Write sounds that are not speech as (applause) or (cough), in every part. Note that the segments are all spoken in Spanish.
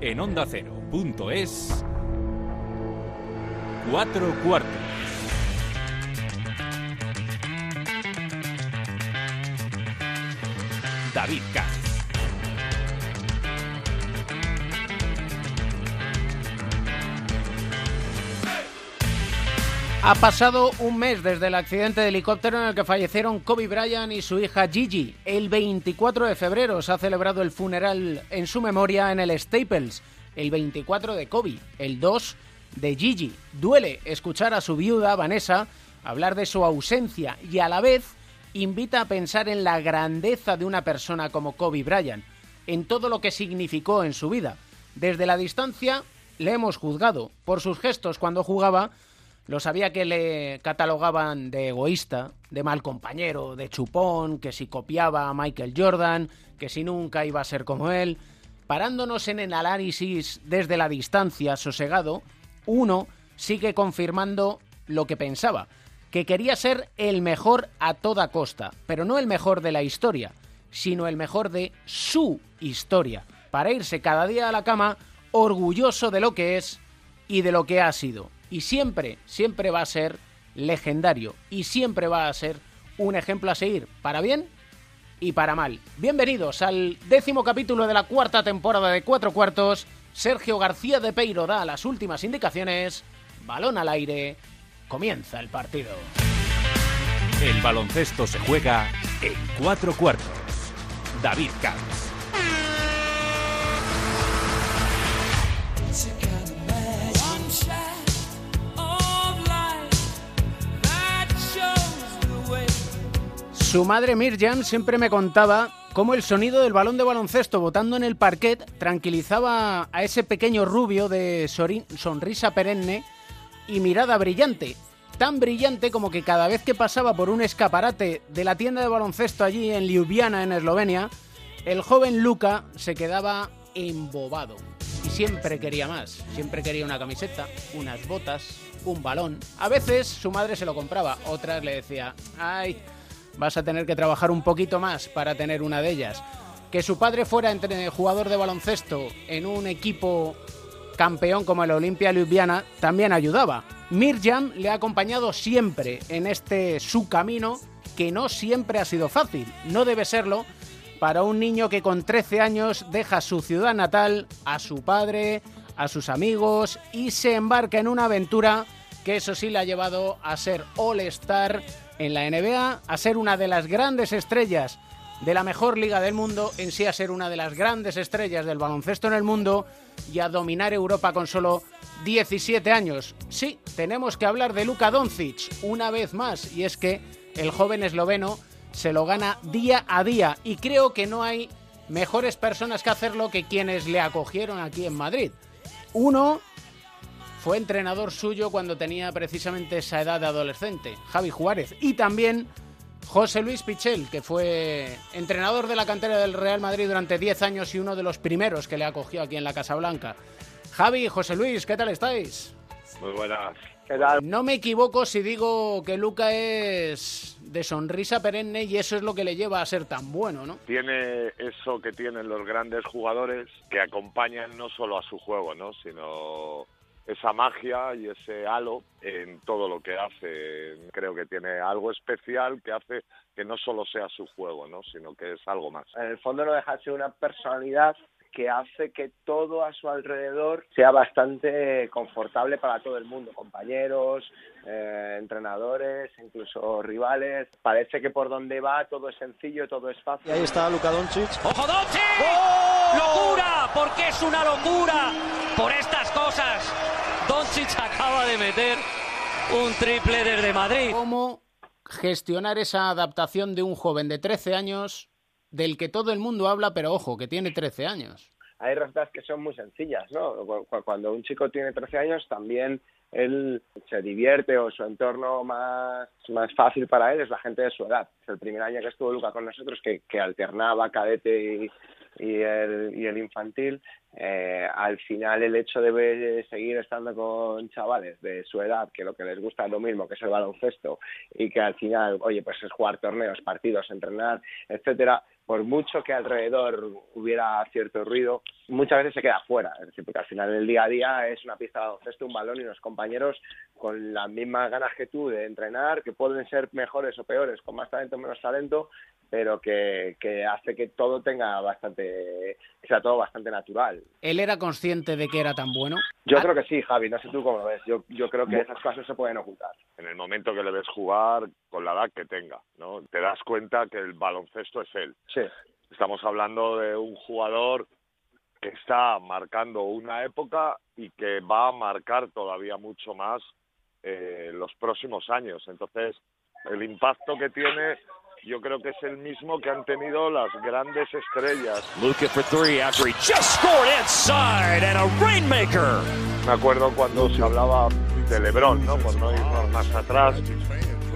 En onda ondacero.es, cuatro cuartos. David Katz. Ha pasado un mes desde el accidente de helicóptero en el que fallecieron Kobe Bryant y su hija Gigi. El 24 de febrero se ha celebrado el funeral en su memoria en el Staples. El 24 de Kobe, el 2 de Gigi. Duele escuchar a su viuda, Vanessa, hablar de su ausencia y a la vez invita a pensar en la grandeza de una persona como Kobe Bryant, en todo lo que significó en su vida. Desde la distancia le hemos juzgado por sus gestos cuando jugaba lo sabía que le catalogaban de egoísta, de mal compañero, de chupón, que si copiaba a Michael Jordan, que si nunca iba a ser como él. Parándonos en el análisis desde la distancia, sosegado, uno sigue confirmando lo que pensaba, que quería ser el mejor a toda costa, pero no el mejor de la historia, sino el mejor de su historia, para irse cada día a la cama orgulloso de lo que es y de lo que ha sido y siempre, siempre va a ser legendario y siempre va a ser un ejemplo a seguir, para bien y para mal. Bienvenidos al décimo capítulo de la cuarta temporada de Cuatro Cuartos. Sergio García de Peiro da las últimas indicaciones. Balón al aire. Comienza el partido. El baloncesto se juega en Cuatro Cuartos. David Camps. Su madre Mirjam siempre me contaba cómo el sonido del balón de baloncesto botando en el parquet tranquilizaba a ese pequeño rubio de sonrisa perenne y mirada brillante. Tan brillante como que cada vez que pasaba por un escaparate de la tienda de baloncesto allí en Ljubljana, en Eslovenia, el joven Luca se quedaba embobado. Y siempre quería más. Siempre quería una camiseta, unas botas, un balón. A veces su madre se lo compraba, otras le decía, ay, vas a tener que trabajar un poquito más para tener una de ellas. Que su padre fuera jugador de baloncesto en un equipo campeón como el Olimpia Ljubljana también ayudaba. Mirjam le ha acompañado siempre en este su camino que no siempre ha sido fácil, no debe serlo para un niño que con 13 años deja su ciudad natal, a su padre, a sus amigos y se embarca en una aventura que eso sí le ha llevado a ser All-Star en la NBA, a ser una de las grandes estrellas de la mejor liga del mundo, en sí a ser una de las grandes estrellas del baloncesto en el mundo y a dominar Europa con solo 17 años. Sí, tenemos que hablar de Luka Doncic una vez más y es que el joven esloveno se lo gana día a día y creo que no hay mejores personas que hacerlo que quienes le acogieron aquí en Madrid. Uno fue entrenador suyo cuando tenía precisamente esa edad de adolescente, Javi Juárez. Y también José Luis Pichel, que fue entrenador de la cantera del Real Madrid durante 10 años y uno de los primeros que le acogió aquí en la Casa Blanca. Javi, José Luis, ¿qué tal estáis? Muy buenas. No me equivoco si digo que Luca es de sonrisa perenne y eso es lo que le lleva a ser tan bueno, ¿no? Tiene eso que tienen los grandes jugadores que acompañan no solo a su juego, ¿no? Sino esa magia y ese halo en todo lo que hace. Creo que tiene algo especial que hace que no solo sea su juego, ¿no? sino que es algo más. En el fondo no deja de ser una personalidad que hace que todo a su alrededor sea bastante confortable para todo el mundo, compañeros, eh, entrenadores, incluso rivales. Parece que por donde va todo es sencillo, todo es fácil. ahí está Luka Doncic. ¡Ojo Doncic! ¡Oh! ¡Locura! Porque es una locura por estas cosas. Doncic acaba de meter un triple desde Madrid. ¿Cómo gestionar esa adaptación de un joven de 13 años del que todo el mundo habla, pero ojo, que tiene 13 años. Hay recetas que son muy sencillas, ¿no? Cuando un chico tiene 13 años también él se divierte o su entorno más, más fácil para él es la gente de su edad. El primer año que estuvo Luca con nosotros que, que alternaba cadete y el, y el infantil, eh, al final el hecho de seguir estando con chavales de su edad, que lo que les gusta es lo mismo, que es el baloncesto, y que al final, oye, pues es jugar torneos, partidos, entrenar, etcétera, por mucho que alrededor hubiera cierto ruido, muchas veces se queda fuera. Es decir, porque al final el día a día es una pista de baloncesto, un balón y unos compañeros con las mismas ganas que tú de entrenar, que pueden ser mejores o peores, con más talento o menos talento, pero que, que hace que todo tenga bastante, que sea todo bastante natural. ¿Él era consciente de que era tan bueno? Yo creo que sí, Javi, no sé tú cómo lo ves. Yo, yo creo que esas cosas se pueden ocultar. En el momento que le ves jugar, con la edad que tenga, ¿no? Te das cuenta que el baloncesto es él. Sí. Estamos hablando de un jugador que está marcando una época y que va a marcar todavía mucho más eh, los próximos años. Entonces, el impacto que tiene yo creo que es el mismo que han tenido las grandes estrellas. Luka for three after he just scored inside and a rainmaker. Me acuerdo cuando se hablaba de LeBron, ¿no? Por no irnos más atrás,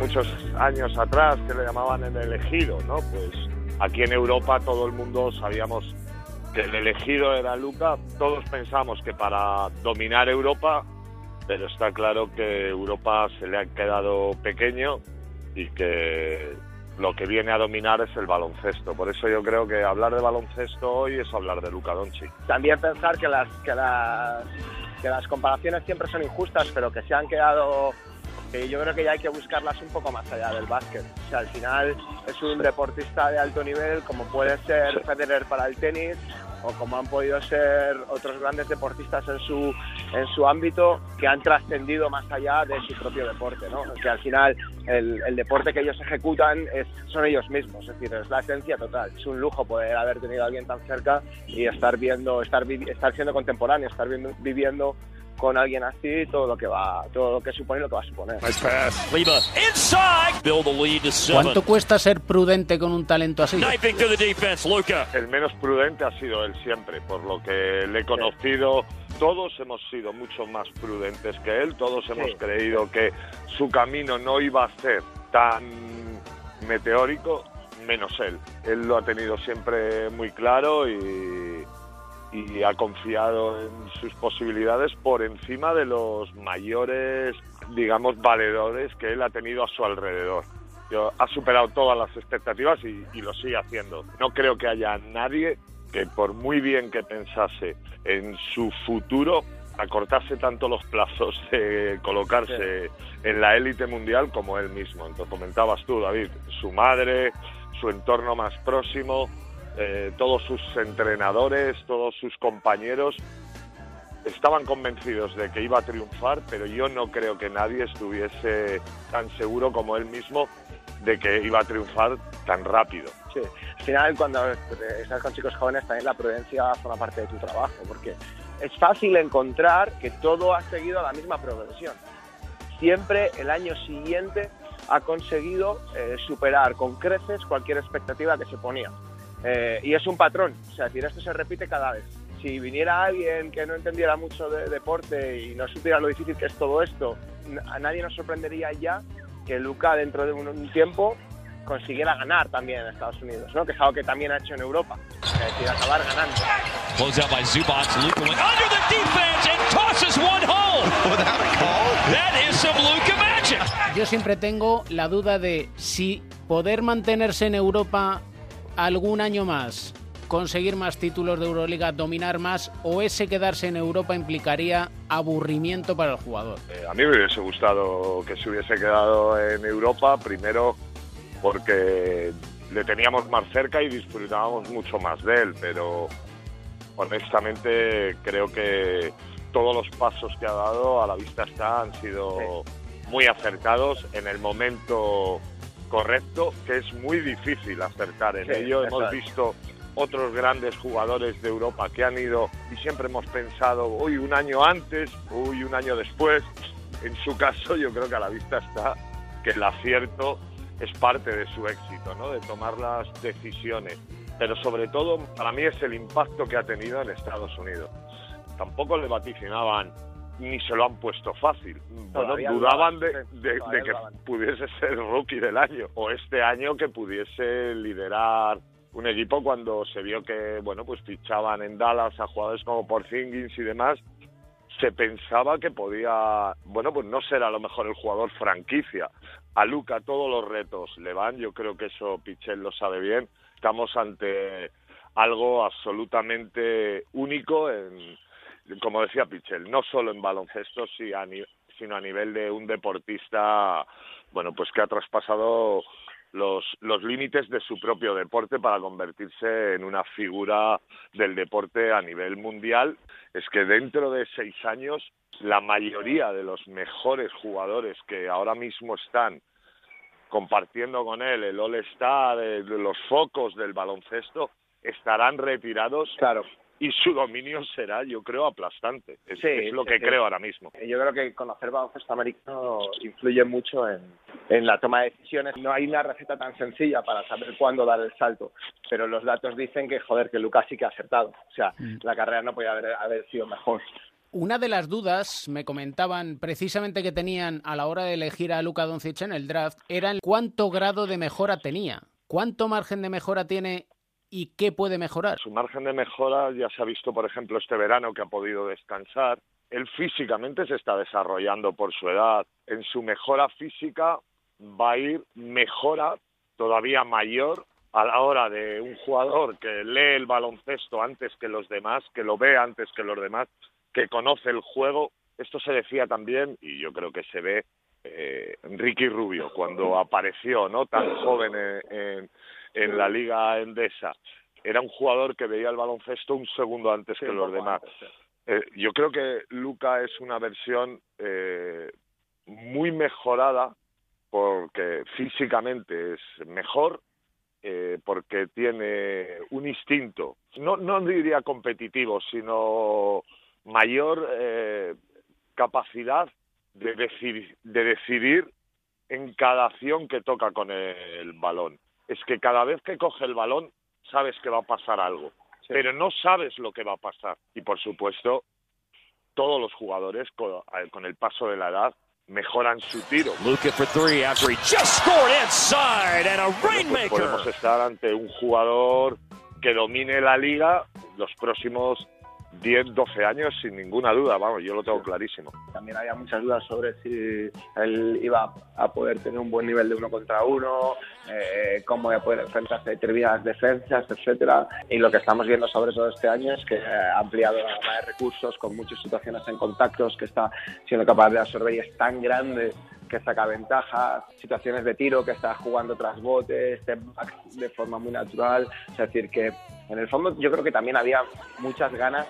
muchos años atrás, que le llamaban el elegido, ¿no? Pues aquí en Europa todo el mundo sabíamos que el elegido era Luca. Todos pensamos que para dominar Europa, pero está claro que Europa se le ha quedado pequeño y que lo que viene a dominar es el baloncesto. Por eso yo creo que hablar de baloncesto hoy es hablar de Luca Doncic. También pensar que las, que las, que las comparaciones siempre son injustas, pero que se han quedado que yo creo que ya hay que buscarlas un poco más allá del básquet. O sea, al final es un deportista de alto nivel, como puede ser Federer para el tenis, o como han podido ser otros grandes deportistas en su, en su ámbito que han trascendido más allá de su propio deporte, ¿no? Que al final el, deporte que ellos ejecutan es, son ellos mismos, es decir, es la esencia total. Es un lujo poder haber tenido a alguien tan cerca y estar viendo, estar, estar siendo contemporáneo, estar viendo, viviendo con alguien así todo lo que va, todo lo que supone y lo que va a suponer. ¿Cuánto cuesta ser prudente con un talento así? El menos prudente ha sido él siempre, por lo que le he conocido. Todos hemos sido mucho más prudentes que él, todos hemos Sí. creído que su camino no iba a ser tan meteórico, menos él. Él lo ha tenido siempre muy claro y, y ha confiado en sus posibilidades por encima de los mayores, digamos, valedores que él ha tenido a su alrededor. Yo- ha superado todas las expectativas y, y lo sigue haciendo. No creo que haya nadie que por muy bien que pensase en su futuro, acortase tanto los plazos de colocarse en la élite mundial como él mismo. Entonces comentabas tú, David, su madre, su entorno más próximo, eh, todos sus entrenadores, todos sus compañeros estaban convencidos de que iba a triunfar, pero yo no creo que nadie estuviese tan seguro como él mismo de que iba a triunfar tan rápido. Sí. Al final, cuando estás con chicos jóvenes, también la prudencia forma parte de tu trabajo, porque es fácil encontrar que todo ha seguido la misma progresión. Siempre el año siguiente ha conseguido eh, superar con creces cualquier expectativa que se ponía. Eh, y es un patrón, o sea, es decir, esto se repite cada vez. Si viniera alguien que no entendiera mucho de deporte y no supiera lo difícil que es todo esto, a nadie nos sorprendería ya que Luca dentro de un, un tiempo consiguiera ganar también en Estados Unidos, ¿no? que es algo que también ha hecho en Europa, es decir, acabar ganando. Close out by Zubac. Luka went under the defense and tosses one home. Without a call. That is some Luka magic. Yo siempre tengo la duda de si poder mantenerse en Europa algún año más, conseguir más títulos de Euroliga, dominar más, o ese quedarse en Europa implicaría aburrimiento para el jugador. Eh, a mí me hubiese gustado que se hubiese quedado en Europa, primero porque le teníamos más cerca y disfrutábamos mucho más de él, pero honestamente creo que todos los pasos que ha dado a la vista está han sido muy acertados. En el momento correcto, que es muy difícil acertar en Sí, ello. Hemos es. visto otros grandes jugadores de Europa que han ido y siempre hemos pensado, uy, un año antes, uy, un año después. En su caso, yo creo que a la vista está que el acierto es parte de su éxito, ¿no? De tomar las decisiones. Pero sobre todo, para mí es el impacto que ha tenido en Estados Unidos. Tampoco le vaticinaban ni se lo han puesto fácil. Bueno, dudaban de, que pudiese (laughs) ser rookie del año o este año que pudiese liderar un equipo cuando se vio que, bueno, pues fichaban en Dallas a jugadores como Porzingis y demás, se pensaba que podía, bueno, pues no ser a lo mejor el jugador franquicia. A Luca todos los retos le van, yo creo que eso Pichel lo sabe bien. Estamos ante algo absolutamente único en, como decía Pichel, no solo en baloncesto, sino a nivel de un deportista, bueno, pues que ha traspasado los, los límites de su propio deporte para convertirse en una figura del deporte a nivel mundial, es que dentro de seis años la mayoría de los mejores jugadores que ahora mismo están compartiendo con él el All-Star, los focos del baloncesto, estarán retirados claro y su dominio será, yo creo, aplastante. Es, lo que creo ahora mismo. Yo creo que conocer baloncesto americano influye mucho en, en, la toma de decisiones. No hay una receta tan sencilla para saber cuándo dar el salto, pero los datos dicen que, joder, que Lucas sí que ha acertado. O sea, mm. la carrera no podía haber, haber sido mejor. Una de las dudas, me comentaban precisamente que tenían a la hora de elegir a Luka Doncic en el draft, era el cuánto grado de mejora tenía. ¿Cuánto margen de mejora tiene y qué puede mejorar? Su margen de mejora ya se ha visto, por ejemplo, este verano que ha podido descansar. Él físicamente se está desarrollando por su edad. En su mejora física va a ir mejora todavía mayor a la hora de un jugador que lee el baloncesto antes que los demás, que lo ve antes que los demás, que conoce el juego. Esto se decía también, y yo creo que se ve eh, Ricky Rubio cuando apareció, ¿no? Tan joven en, en la Liga Endesa, era un jugador que veía el baloncesto un segundo antes que los demás. Eh, yo creo que Luca es una versión eh, muy mejorada porque físicamente es mejor, eh, porque tiene un instinto, no, no diría competitivo, sino mayor eh, capacidad de, decidir, de decidir en cada acción que toca con el balón es que cada vez que coge el balón sabes que va a pasar algo, pero no sabes lo que va a pasar. Y por supuesto, todos los jugadores con, el paso de la edad mejoran su tiro. podemos estar ante un jugador que domine la liga los próximos 10, 12 años sin ninguna duda, vamos, yo lo tengo clarísimo. También había muchas dudas sobre si él iba a poder tener un buen nivel de uno contra uno, eh, cómo iba a poder enfrentarse a determinadas defensas, etcétera. Y lo que estamos viendo sobre todo este año es que ha ampliado la gama de recursos con muchas situaciones en contactos, que está siendo capaz de absorber y es tan grande que saca ventaja, situaciones de tiro que está jugando tras botes, de forma muy natural. Es decir, que en el fondo yo creo que también había muchas ganas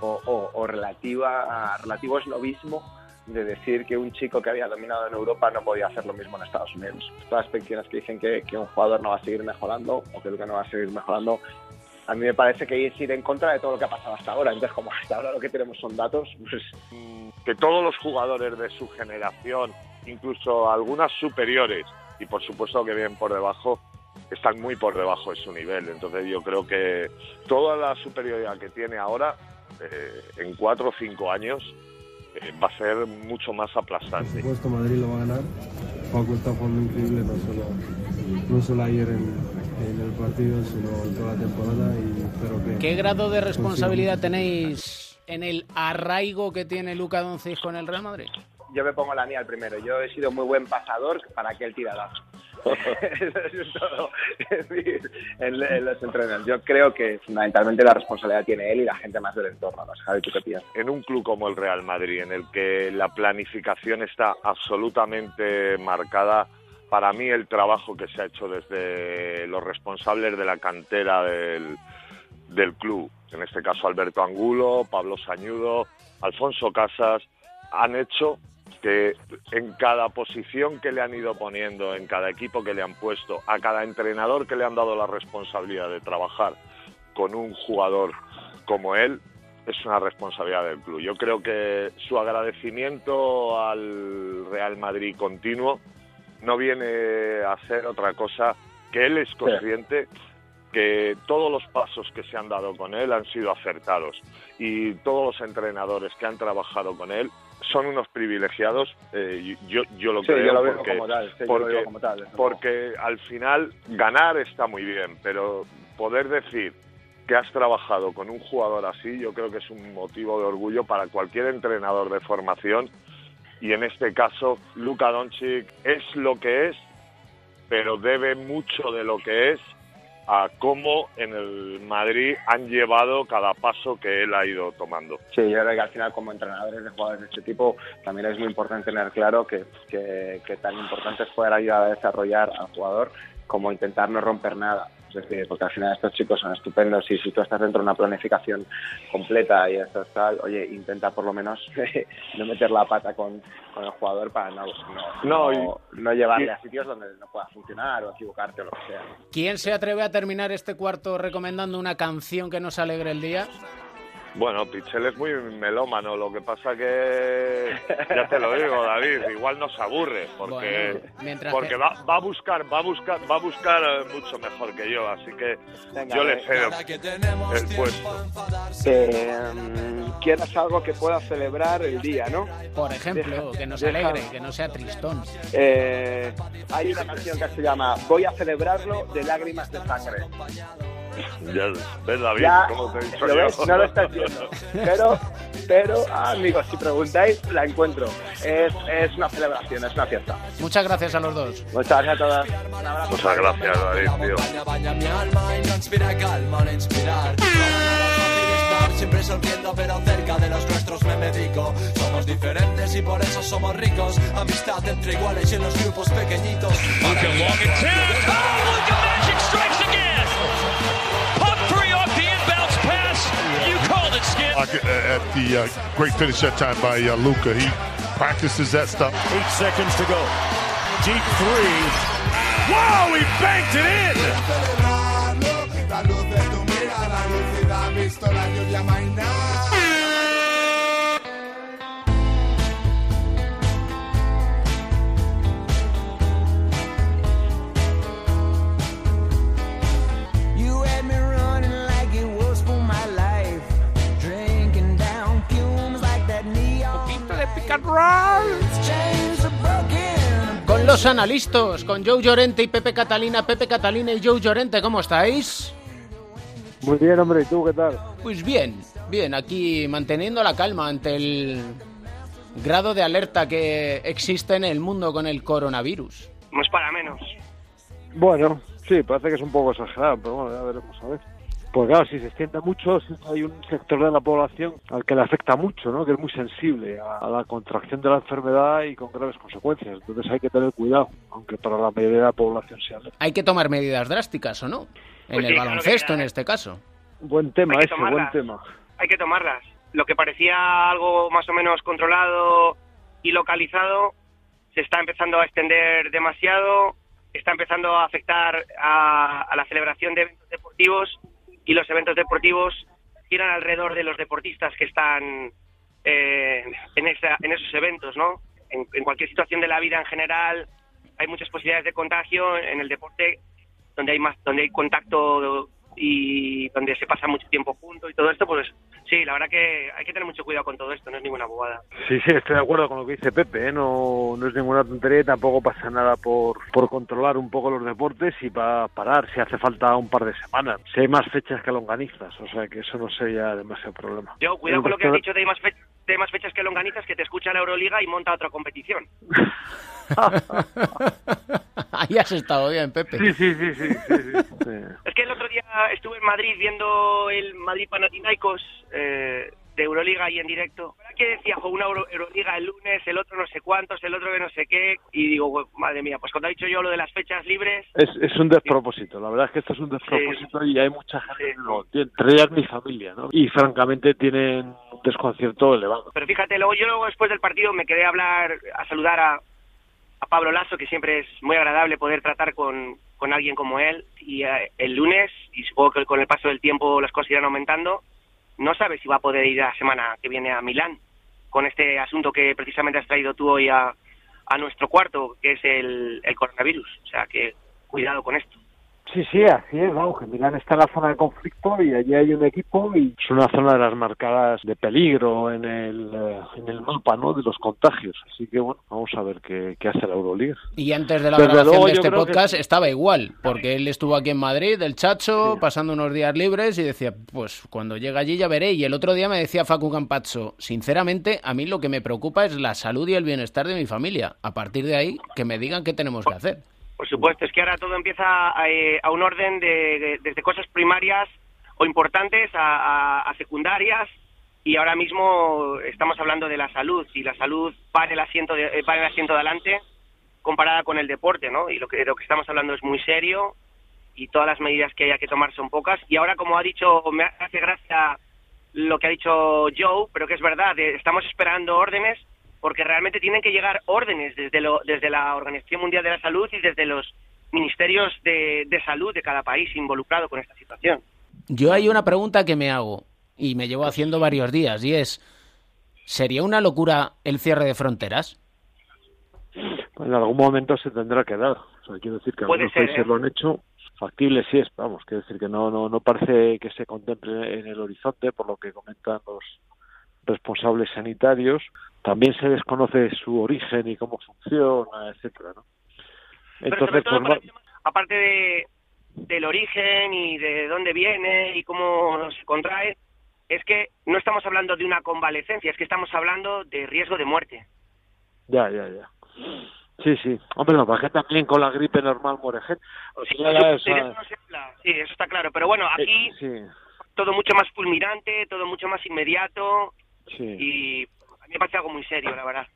o, o, relativa, relativo esnovismo de decir que un chico que había dominado en Europa no podía hacer lo mismo en Estados Unidos. Todas las pequeñas que dicen que, que un jugador no va a seguir mejorando o que no va a seguir mejorando, a mí me parece que es ir en contra de todo lo que ha pasado hasta ahora. Entonces, como hasta ahora lo que tenemos son datos, pues... Que todos los jugadores de su generación incluso algunas superiores y por supuesto que vienen por debajo, están muy por debajo de su nivel. Entonces yo creo que toda la superioridad que tiene ahora, eh, en cuatro o cinco años, eh, va a ser mucho más aplastante. Por supuesto Madrid lo va a ganar. Paco está jugando increíble, no solo, no solo ayer en, el partido, sino en toda la temporada y espero que... ¿Qué grado de responsabilidad tenéis en el arraigo que tiene Luca Doncic con el Real Madrid? Yo me pongo la mía al primero. Yo he sido muy buen pasador para que él tirara. (laughs) Eso es todo. en, los entrenamientos. Yo creo que fundamentalmente la responsabilidad tiene él y la gente más del entorno. ¿no? Javi, ¿tú qué piensas? En un club como el Real Madrid, en el que la planificación está absolutamente marcada, para mí el trabajo que se ha hecho desde los responsables de la cantera del, del club, en este caso Alberto Angulo, Pablo Sañudo, Alfonso Casas, han hecho que en cada posición que le han ido poniendo, en cada equipo que le han puesto, a cada entrenador que le han dado la responsabilidad de trabajar con un jugador como él, es una responsabilidad del club. Yo creo que su agradecimiento al Real Madrid continuo no viene a ser otra cosa que él es consciente que todos los pasos que se han dado con él han sido acertados y todos los entrenadores que han trabajado con él son unos privilegiados, eh, yo, yo lo creo, porque, porque, porque al final ganar está muy bien, pero poder decir que has trabajado con un jugador así, yo creo que es un motivo de orgullo para cualquier entrenador de formación y en este caso Luka Doncic es lo que es, pero debe mucho de lo que es a cómo en el Madrid han llevado cada paso que él ha ido tomando. Sí, yo creo que al final como entrenadores de jugadores de este tipo también es muy importante tener claro que, que, tan importante es poder ayudar a desarrollar al jugador como intentar no romper nada. Es decir, porque al final estos chicos son estupendos y si tú estás dentro de una planificación completa y esto tal, oye, intenta por lo menos (laughs) no meter la pata con, con el jugador para no, no, No, no, no llevarle a sitios donde no pueda funcionar o equivocarte o lo que sea. ¿Quién se atreve a terminar este cuarto recomendando una canción que nos alegre el día? Bueno, Pichel es muy melómano, lo que pasa que, ya te lo digo, David, igual nos aburre, porque, Bueno, porque que- va, va a buscar, va a buscar, va a buscar eh, mucho mejor que yo, así que Venga, yo le cedo el puesto. Eh, quieras algo que pueda celebrar el día, ¿no? Por ejemplo, Deja- que nos deja- alegre, que no sea tristón. Eh, Hay una canción que se llama Voy a celebrarlo de lágrimas de sangre. Ya, ¿Ves, David? Ya, ¿Cómo te he dicho ¿lo ves? No lo estás viendo. Pero, pero, ah, amigos, si preguntáis, la encuentro. Es, es una celebración, es una fiesta. Muchas gracias a los dos. Muchas gracias a todas. Muchas gracias, David, tío. Baña mi alma y no inspira calma al inspirar. No es fácil estar siempre sonriendo, pero cerca de los nuestros me medico. Somos diferentes y por eso somos ricos. Amistad entre iguales y en los grupos pequeñitos. It, at the uh, great finish that time by uh, Luca. He practices that stuff. Eight seconds to go. Deep three. Wow, he banked it in. Con los analistas, con Joe Llorente y Pepe Catalina. Pepe Catalina y Joe Llorente, ¿cómo estáis? Muy bien, hombre, ¿y tú qué tal? Pues bien, bien, aquí manteniendo la calma ante el grado de alerta que existe en el mundo con el coronavirus. No es para menos. Bueno, sí, parece que es un poco exagerado, pero bueno, ya veremos a ver. Pues claro, si se extiende mucho, hay un sector de la población al que le afecta mucho, ¿no? Que es muy sensible a, la contracción de la enfermedad y con graves consecuencias. Entonces hay que tener cuidado, aunque para la mayoría de la población sea leve. Hay que tomar medidas drásticas, ¿o no? En Pues el sí, claro baloncesto, que- en este caso. Buen tema Hay que ese, buen tomarlas. tema. Hay que tomarlas. Lo que parecía algo más o menos controlado y localizado se está empezando a extender demasiado, está empezando a afectar a, a la celebración de eventos deportivos y los eventos deportivos giran alrededor de los deportistas que están eh, en, esa- en esos eventos, ¿no? En, en cualquier situación de la vida en general hay muchas posibilidades de contagio en el deporte donde hay más donde hay contacto y donde se pasa mucho tiempo juntos y todo esto pues sí la verdad que hay que tener mucho cuidado con todo esto no es ninguna bobada Sí, sí, estoy de acuerdo con lo que dice Pepe, ¿eh? no, no es ninguna tontería y tampoco pasa nada por, por controlar un poco los deportes y para parar si hace falta un par de semanas. Si hay más fechas que longanizas, o sea que eso no sería demasiado problema. yo cuidado con lo que has dicho de hay más, fe- de más fechas que longanizas que te escucha la Euroliga y monta otra competición (laughs) (laughs) Ahí has estado bien, Pepe. Sí, sí, sí, sí, sí, sí, sí. (laughs) es que el otro día estuve en Madrid viendo el Madrid Panathinaikos eh, de Euroliga y en directo ¿Verdad que decía jo, una Euro- Euroliga el lunes el otro no sé cuántos el otro que no sé qué y digo "Pues, madre mía pues cuando ha dicho yo lo de las fechas libres Es, es un despropósito, la verdad es que esto es un despropósito y hay mucha gente que no entre ellas mi familia, ¿no? Y francamente tienen un desconcierto elevado. Pero fíjate, luego yo luego después del partido me quedé a hablar, a saludar a, a Pablo Lasso, que siempre es muy agradable poder tratar con, con alguien como él. Y eh, el lunes, y supongo que con el paso del tiempo las cosas irán aumentando, no sabe si va a poder ir la semana que viene a Milán con este asunto que precisamente has traído tú hoy a, a nuestro cuarto, que es el, el coronavirus. O sea que cuidado con esto. Sí, sí, así es, vamos, que Milán está en la zona de conflicto y allí hay un equipo y es una zona de las marcadas de peligro en el, eh, en el mapa, ¿no?, de los contagios. Así que, bueno, vamos a ver qué, qué hace la Euroliga. Y antes de la Desde grabación luego, de este que- podcast estaba igual, porque él estuvo aquí en Madrid, el Chacho, pasando unos días libres y decía, pues cuando llegue allí ya veré. Y el otro día me decía Facu Campazzo, sinceramente, a mí lo que me preocupa es la salud y el bienestar de mi familia. A partir de ahí, que me digan qué tenemos que hacer. Por supuesto, es que ahora todo empieza eh, a un orden de, de- desde cosas primarias o importantes a, a- a secundarias y ahora mismo estamos hablando de la salud y la salud en el asiento de, eh, va en el asiento de adelante comparada con el deporte, ¿no? Y lo que lo que estamos hablando es muy serio y todas las medidas que haya que tomar son pocas y ahora como ha dicho me hace gracia lo que ha dicho Joe, pero que es verdad, eh, estamos esperando órdenes porque realmente tienen que llegar órdenes desde, lo, desde la Organización Mundial de la Salud y desde los ministerios de, de salud de cada país involucrado con esta situación. Yo hay una pregunta que me hago y me llevo haciendo varios días y es, ¿sería una locura el cierre de fronteras? En algún momento se tendrá que dar. O sea, quiero decir que algunos ser, países ¿eh? lo han hecho. Factible sí es, vamos, quiero decir que no, no, no parece que se contemple en el horizonte, por lo que comentan los responsables sanitarios. También se desconoce su origen y cómo funciona, etcétera, ¿no? Pero sobre Entonces, todo, pues, aparte de, del origen y de dónde viene y cómo se contrae, es que no estamos hablando de una convalecencia, es que estamos hablando de riesgo de muerte. ya, ya, ya. Sí, sí. Hombre, no, que también con la gripe normal muere gente. O sea, ya, o De sea, eso no se habla. Sí, eso está claro. Pero bueno, aquí eh, sí, todo mucho más fulminante, todo mucho más inmediato sí. y a mí me parece algo muy serio, la verdad.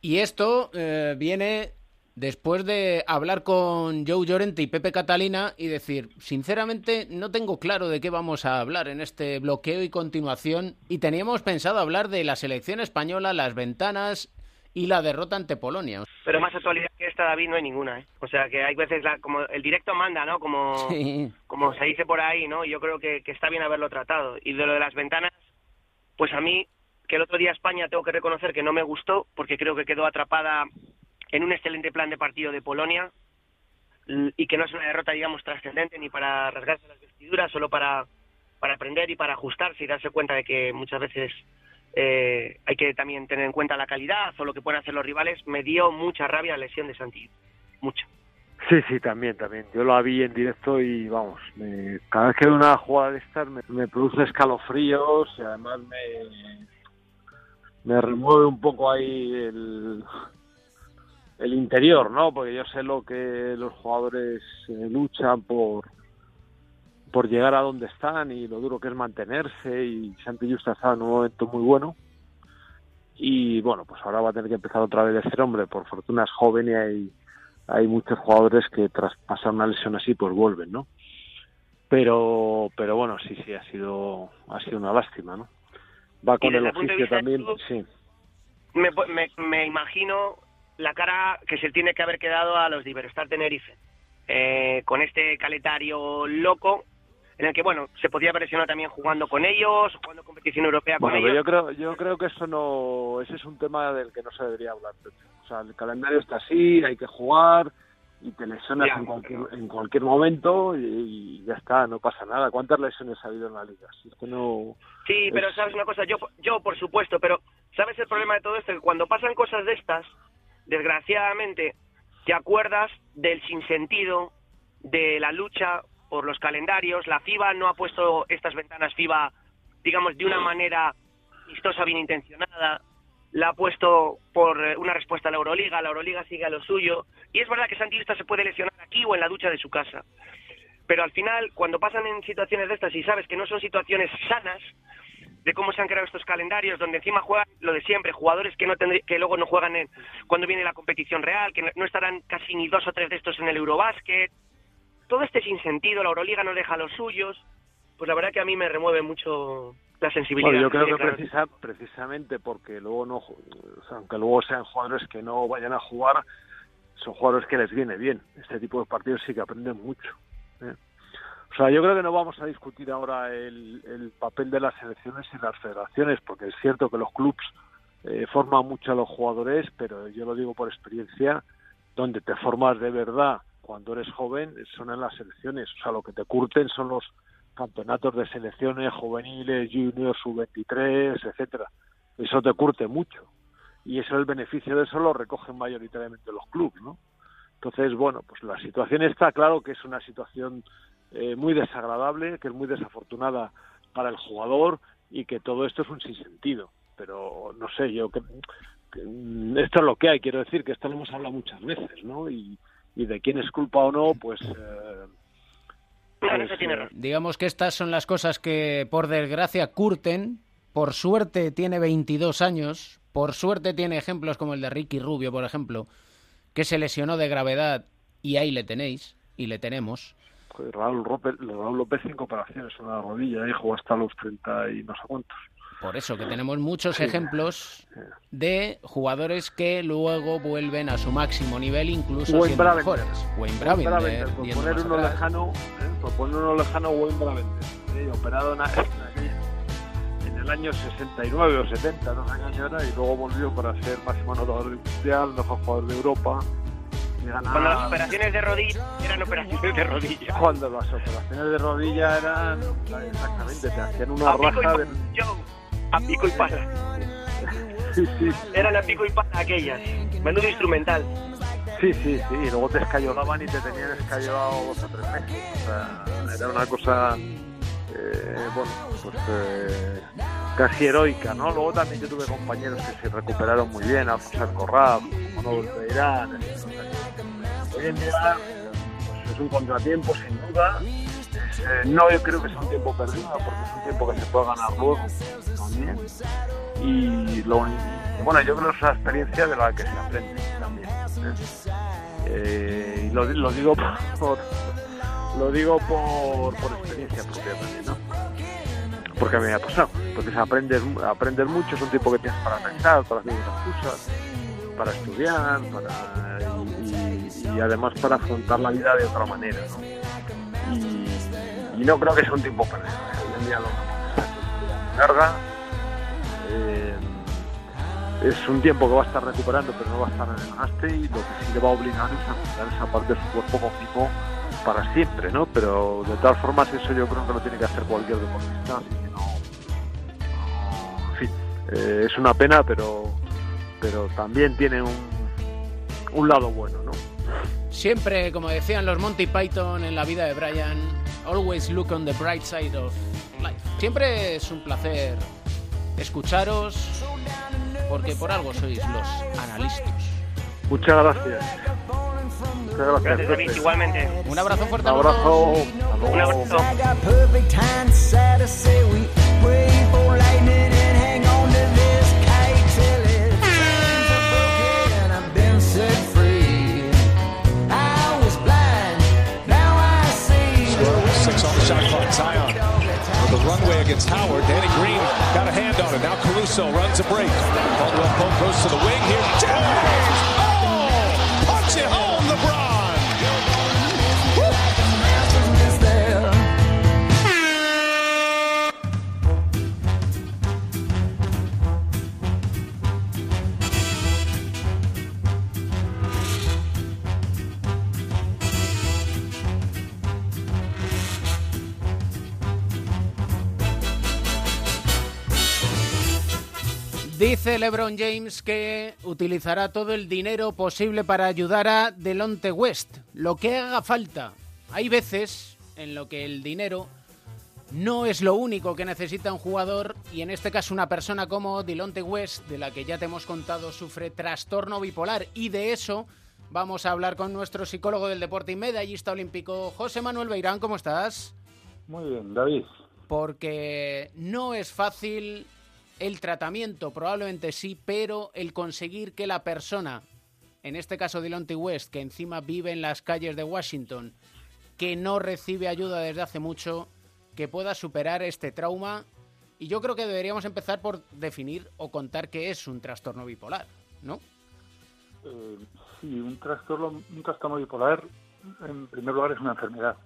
Y esto eh, viene después de hablar con Joe Llorente y Pepe Catalina y decir, sinceramente no tengo claro de qué vamos a hablar en este bloqueo y continuación y teníamos pensado hablar de la selección española, las ventanas y la derrota ante Polonia. Pero más actualidad que esta, David, no hay ninguna, ¿eh? O sea, que hay veces, la- como el directo manda, ¿no? Como, Sí. como se dice por ahí, ¿no? Yo creo que, que está bien haberlo tratado. Y de lo de las ventanas, pues a mí, que el otro día España tengo que reconocer que no me gustó, porque creo que quedó atrapada en un excelente plan de partido de Polonia y que no es una derrota, digamos, trascendente ni para rasgarse las vestiduras, solo para, para aprender y para ajustarse y darse cuenta de que muchas veces eh, hay que también tener en cuenta la calidad o lo que pueden hacer los rivales. Me dio mucha rabia la lesión de Santi, mucha. Sí, sí, también, también. Yo la vi en directo y vamos, me- cada vez que veo una jugada de estas me, me produce escalofríos y además me, me remueve un poco ahí el, interior, ¿no? Porque yo sé lo que los jugadores eh, luchan por por llegar a donde están y lo duro que es mantenerse y Santi Justa está en un momento muy bueno y bueno, pues ahora va a tener que empezar otra vez de cero, hombre, por fortuna es joven y hay hay muchos jugadores que tras pasar una lesión así pues vuelven, ¿no? Pero pero bueno, sí, sí, ha sido ha sido una lástima, ¿no? Va con el oficio también, club, sí. Me, me, me imagino la cara que se tiene que haber quedado a los de Iberostar Tenerife, eh, con este calendario loco, en el que, bueno, se podía haber lesionado también jugando con ellos, jugando competición europea con Bueno, pero ellos. yo creo yo creo que eso no ese es un tema del que no se debería hablar. O sea, el calendario está así, hay que jugar y te lesionas Ya, en cualquier en cualquier momento y, y ya está, no pasa nada. ¿Cuántas lesiones ha habido en la liga? Si es que no Sí, pero es- sabes una cosa, yo, yo por supuesto, pero ¿sabes el problema de todo esto? Que cuando pasan cosas de estas, desgraciadamente, te acuerdas del sinsentido, de la lucha por los calendarios. La FIBA no ha puesto estas ventanas FIBA, digamos, de una manera vistosa, bien intencionada. La ha puesto por eh, una respuesta a la Euroliga, la Euroliga sigue a lo suyo. Y es verdad que Santi Vista se puede lesionar aquí o en la ducha de su casa. Pero al final, cuando pasan en situaciones de estas y sabes que no son situaciones sanas, de cómo se han creado estos calendarios, donde encima juegan lo de siempre, jugadores que no que luego no juegan en, cuando viene la competición real, que no, estarán casi ni dos o tres de estos en el Eurobásquet. Todo este sinsentido, la Euroliga no deja los suyos, pues la verdad que a mí me remueve mucho la sensibilidad. Bueno, yo creo que claro. precisa, precisamente porque luego no, ju- o sea, aunque luego sean jugadores que no vayan a jugar, son jugadores que les viene bien. Este tipo de partidos sí que aprenden mucho. ¿eh? O sea, yo creo que no vamos a discutir ahora el, el papel de las selecciones y las federaciones, porque es cierto que los clubs eh, forman mucho a los jugadores, pero yo lo digo por experiencia, donde te formas de verdad cuando eres joven son en las selecciones. O sea, lo que te curten son los campeonatos de selecciones juveniles, juniors, sub-23, etcétera. Eso te curte mucho. Y eso el beneficio de eso lo recogen mayoritariamente los clubes, ¿no? Entonces, bueno, pues la situación está claro que es una situación eh, muy desagradable, que es muy desafortunada para el jugador y que todo esto es un sinsentido. Pero no sé, yo que, mm, esto es lo que hay. Quiero decir que esto lo hemos hablado muchas veces, ¿no? Y, y de quién es culpa o no, pues. Eh, Claro, eso tiene razón. Digamos que estas son las cosas que, por desgracia, curten. Por suerte tiene 22 años. Por suerte tiene ejemplos como el de Ricky Rubio, por ejemplo, que se lesionó de gravedad y ahí le tenéis y le tenemos. Raúl, López, Raúl López cinco operaciones en la rodilla y jugó hasta los 30 y no sé cuántos. Por eso que tenemos muchos Sí. ejemplos de jugadores que luego vuelven a su máximo nivel, incluso Wayne siendo mejores. Wayne Wayne Bravender, Bravender, por poner uno lejano, ¿eh? por poner uno lejano, Wayne Bravender, ¿eh? operado en, en aquella- en el año 69 o 70, no sé qué año era, y luego volvió para ser máximo anotador mundial, mejor jugador de Europa. Cuando las operaciones de rodilla eran operaciones de rodilla. Cuando las operaciones de rodilla eran exactamente, te hacían una raja de... Yo, a pico y pala. Sí, sí, Eran a pico y pala aquellas. Menudo instrumental. Sí, sí, sí, y luego te escayolaban y te tenían escayolado dos o tres meses. O sea, era una cosa, eh, bueno, pues eh, casi heroica, ¿no? Luego también yo tuve compañeros que se recuperaron muy bien, Alfonso como Nobel Peirán. Hoy en día pues, es un contratiempo, sin duda. Eh, no, yo creo que es un tiempo perdido, porque es un tiempo que se puede ganar luego también. Y lo, bueno, yo creo que es una experiencia de la que se aprende también. ¿eh? Eh, y lo, lo digo (laughs) por, lo digo por, por experiencia propia también, ¿no? Porque me ha pasado, porque se aprende, aprender mucho, es un tiempo que tienes para pensar, para hacer otras cosas, para estudiar, para y, además para afrontar la vida de otra manera, ¿no? No creo que sea un tiempo perdido. ¿eh? Hoy en día lo larga. eh, es un tiempo que va a estar recuperando, pero no va a estar en el desgaste y lo que sí le va a obligar es a cuidar esa parte de su cuerpo conmigo para siempre, ¿no? Pero de todas formas eso yo creo que lo tiene que hacer cualquier deportista, así que no- en fin, eh, es una pena, pero pero también tiene un, un lado bueno, ¿no? Siempre, como decían los Monty Python en la vida de Brian, always look on the bright side of life. Siempre es un placer escucharos, porque por algo sois los analistas. Muchas gracias. Muchas gracias. Gracias, David. Igualmente. Un abrazo fuerte Un a los dos. abrazo. Un abrazo. Runway against Howard. Danny Green got a hand on it. Now Caruso runs a break. Caldwell Pope goes to the wing here. James! Dice LeBron James que utilizará todo el dinero posible para ayudar a Delonte West, lo que haga falta. Hay veces en lo que el dinero no es lo único que necesita un jugador y en este caso una persona como Delonte West, de la que ya te hemos contado, sufre trastorno bipolar y de eso vamos a hablar con nuestro psicólogo del deporte y medallista olímpico, José Manuel Beirán. ¿Cómo estás? Muy bien, David. porque no es fácil el tratamiento, probablemente sí, pero el conseguir que la persona, en este caso Delonte West, que encima vive en las calles de Washington, que no recibe ayuda desde hace mucho, que pueda superar este trauma. Y yo creo que deberíamos empezar por definir o contar qué es un trastorno bipolar, ¿no? Eh, sí, un trastorno, un trastorno bipolar, en primer lugar, es una enfermedad.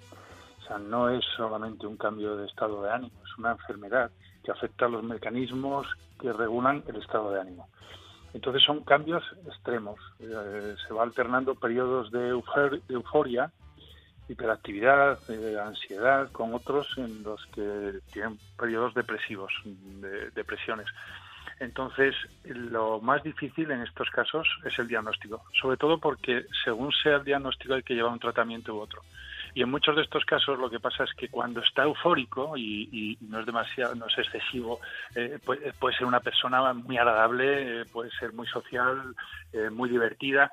O sea, no es solamente un cambio de estado de ánimo, es una enfermedad que afecta a los mecanismos que regulan el estado de ánimo. Entonces son cambios extremos. Eh, se va alternando periodos de, euforia, hiperactividad, eh, ansiedad, con otros en los que tienen periodos depresivos, de, depresiones. Entonces, lo más difícil en estos casos es el diagnóstico, sobre todo porque según sea el diagnóstico hay que llevar un tratamiento u otro. Y en muchos de estos casos lo que pasa es que cuando está eufórico y, no es demasiado, no es excesivo, eh, puede, puede ser una persona muy agradable, eh, puede ser muy social, eh, muy divertida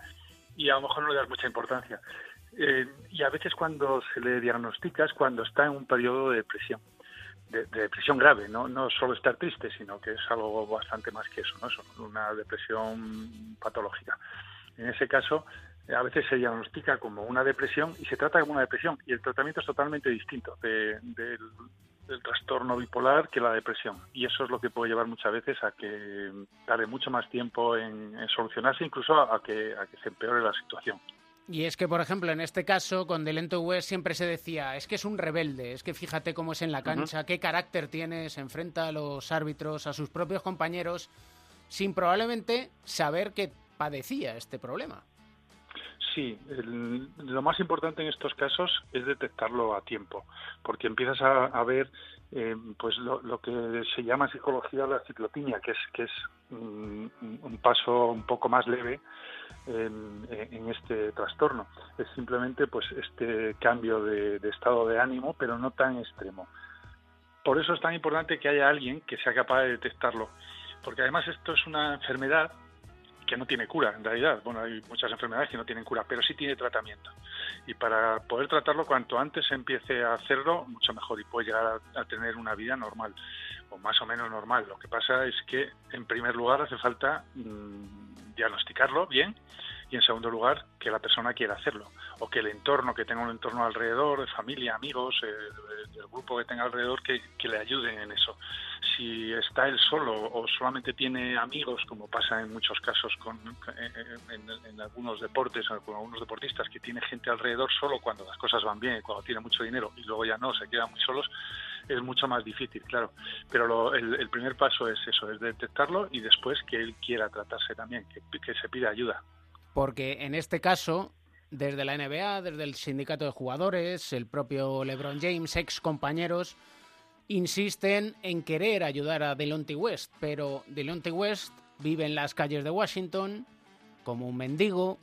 y a lo mejor no le das mucha importancia. Eh, y a veces cuando se le diagnostica es cuando está en un periodo de depresión, de, de depresión grave, ¿no? no solo estar triste, sino que es algo bastante más que eso, ¿no? Es una depresión patológica. En ese caso, a veces se diagnostica como una depresión y se trata como una depresión y el tratamiento es totalmente distinto de- del, del trastorno bipolar que la depresión y eso es lo que puede llevar muchas veces a que tarde mucho más tiempo en, en solucionarse incluso a, a que, a que se empeore la situación. Y es que, por ejemplo, en este caso, con Delento West siempre se decía, es que es un rebelde, es que fíjate cómo es en la cancha, qué carácter tiene, se enfrenta a los árbitros, a sus propios compañeros, sin probablemente saber que padecía este problema. Sí, el- lo más importante en estos casos es detectarlo a tiempo, porque empiezas a, ver eh, pues lo, que se llama psicología la ciclotimia, que es que es un paso un poco más leve en, este trastorno. Es simplemente pues este cambio de estado de ánimo, pero no tan extremo. Por eso es tan importante que haya alguien que sea capaz de detectarlo, porque además esto es una enfermedad que no tiene cura, en realidad. Bueno, hay muchas enfermedades que no tienen cura, pero sí tiene tratamiento. Y para poder tratarlo, cuanto antes empiece a hacerlo, mucho mejor y puede llegar a, a tener una vida normal, o más o menos normal. Lo que pasa es que, en primer lugar, hace falta mm, diagnosticarlo bien y, en segundo lugar, que la persona quiera hacerlo, o que el entorno, que tenga un entorno alrededor, de familia, amigos, eh, del grupo que tenga alrededor, que, le ayuden en eso. Si está él solo o solamente tiene amigos, como pasa en muchos casos con, en, en- en algunos deportes, con algunos deportistas, que tiene gente alrededor solo cuando las cosas van bien, cuando tiene mucho dinero y luego ya no, se quedan muy solos, es mucho más difícil, claro. Pero lo- el, el primer paso es eso, es detectarlo y después que él quiera tratarse también, que se pida ayuda. Porque en este caso, desde la NBA, desde el sindicato de jugadores, el propio LeBron James, ex compañeros, insisten en querer ayudar a Delonte West, pero Delonte West vive en las calles de Washington como un mendigo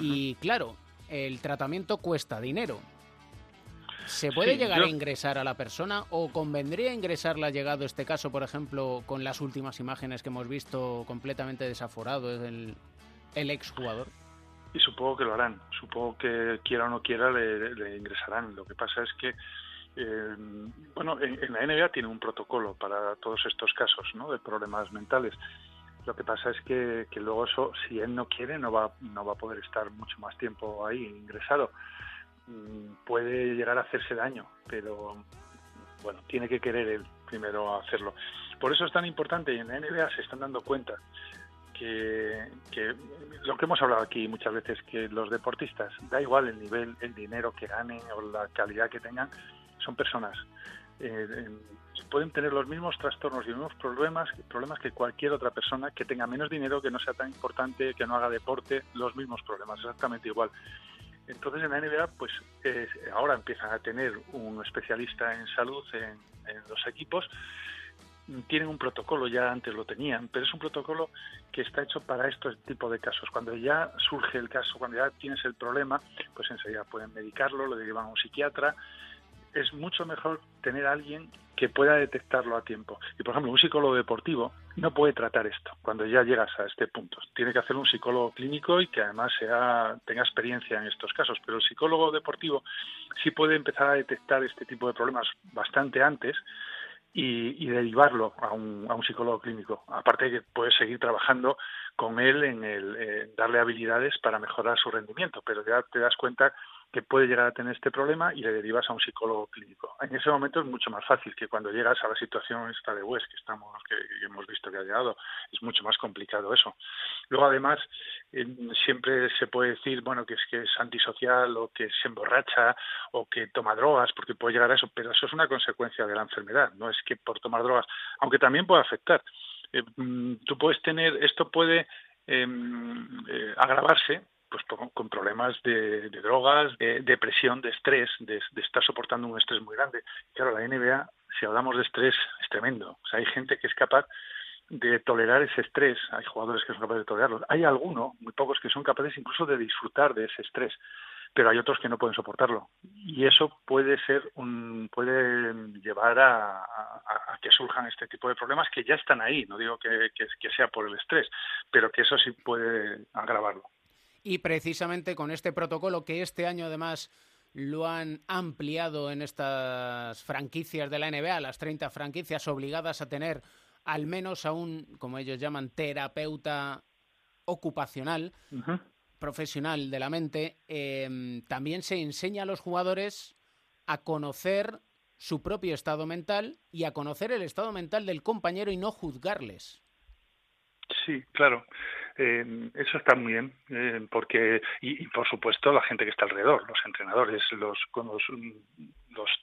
y claro, el tratamiento cuesta dinero. ¿Se puede Sí, llegar yo- a ingresar a la persona o convendría ingresarla llegado este caso, por ejemplo, con las últimas imágenes que hemos visto completamente desaforado el, el ex jugador? Y supongo que lo harán, supongo que quiera o no quiera le, ingresarán. Lo que pasa es que, eh, bueno, en, la NBA tiene un protocolo para todos estos casos ¿no? de problemas mentales. Lo que pasa es que, que luego eso, si él no quiere, no va, no va a poder estar mucho más tiempo ahí ingresado. Mm, Puede llegar a hacerse daño, pero bueno, tiene que querer él primero hacerlo. Por eso es tan importante y en la NBA se están dando cuenta que, que lo que hemos hablado aquí muchas veces, que los deportistas, da igual el nivel, el dinero que ganen o la calidad que tengan, son personas. Eh, eh, pueden tener los mismos trastornos y los mismos problemas, problemas que cualquier otra persona que tenga menos dinero, que no sea tan importante, que no haga deporte, los mismos problemas, exactamente igual. Entonces en la NBA, pues eh, ahora empiezan a tener un especialista en salud en, en los equipos tienen un protocolo, ya antes lo tenían, pero es un protocolo que está hecho para este tipo de casos. Cuando ya surge el caso, cuando ya tienes el problema, pues enseguida pueden medicarlo, lo llevan a un psiquiatra. Es mucho mejor tener a alguien que pueda detectarlo a tiempo. Y por ejemplo, un psicólogo deportivo no puede tratar esto cuando ya llegas a este punto. Tiene que hacer un psicólogo clínico y que además sea, tenga experiencia en estos casos. Pero el psicólogo deportivo sí puede empezar a detectar este tipo de problemas bastante antes y, y derivarlo a un, a un psicólogo clínico. Aparte de que puedes seguir trabajando con él en, el, darle habilidades para mejorar su rendimiento, pero ya te das cuenta que puede llegar a tener este problema y le derivas a un psicólogo clínico. En ese momento es mucho más fácil que cuando llegas a la situación esta de West que estamos que, hemos visto que ha llegado, es mucho más complicado eso. Luego además eh, siempre se puede decir bueno que es que es antisocial o que se emborracha o que toma drogas porque puede llegar a eso, pero eso es una consecuencia de la enfermedad, no es que por tomar drogas, aunque también puede afectar eh, mm, tú puedes tener, esto puede em, eh, agravarse pues con problemas de, drogas, de depresión, de estrés, de, estar soportando un estrés muy grande. Claro, la NBA, si hablamos de estrés, es tremendo. O sea, hay gente que es capaz de tolerar ese estrés. Hay jugadores que son capaces de tolerarlo. Hay algunos, muy pocos, que son capaces incluso de disfrutar de ese estrés, pero hay otros que no pueden soportarlo. Y eso puede ser un, puede llevar a, que surjan este tipo de problemas que ya están ahí. No digo que sea por el estrés, pero que eso sí puede agravarlo. Y precisamente con este protocolo que este año además lo han ampliado en estas franquicias de la NBA, las 30 franquicias obligadas a tener al menos a un, como ellos llaman, terapeuta ocupacional, profesional de la mente, eh, también se enseña a los jugadores a conocer su propio estado mental y a conocer el estado mental del compañero y no juzgarles. Sí, claro. Eh, eso está muy bien, eh, porque y, y, por supuesto la gente que está alrededor, los entrenadores, los, con los mm,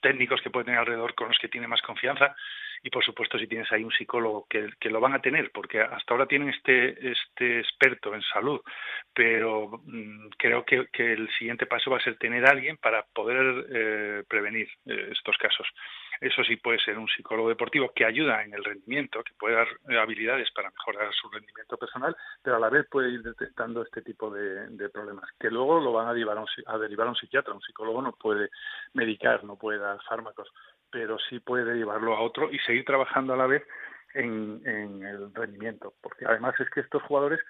técnicos que pueden tener alrededor con los que tiene más confianza y por supuesto si tienes ahí un psicólogo que, que lo van a tener porque hasta ahora tienen este este experto en salud pero mm, creo que, que el siguiente paso va a ser tener a alguien para poder eh, prevenir eh, estos casos eso sí puede ser un psicólogo deportivo que ayuda en el rendimiento, que puede dar habilidades para mejorar su rendimiento personal, pero a la vez puede ir detectando este tipo de, problemas, que luego lo van a derivar a, un, a derivar a un psiquiatra. Un psicólogo no puede medicar, no puede dar fármacos, pero sí puede derivarlo a otro y seguir trabajando a la vez en, en el rendimiento, porque además es que estos jugadores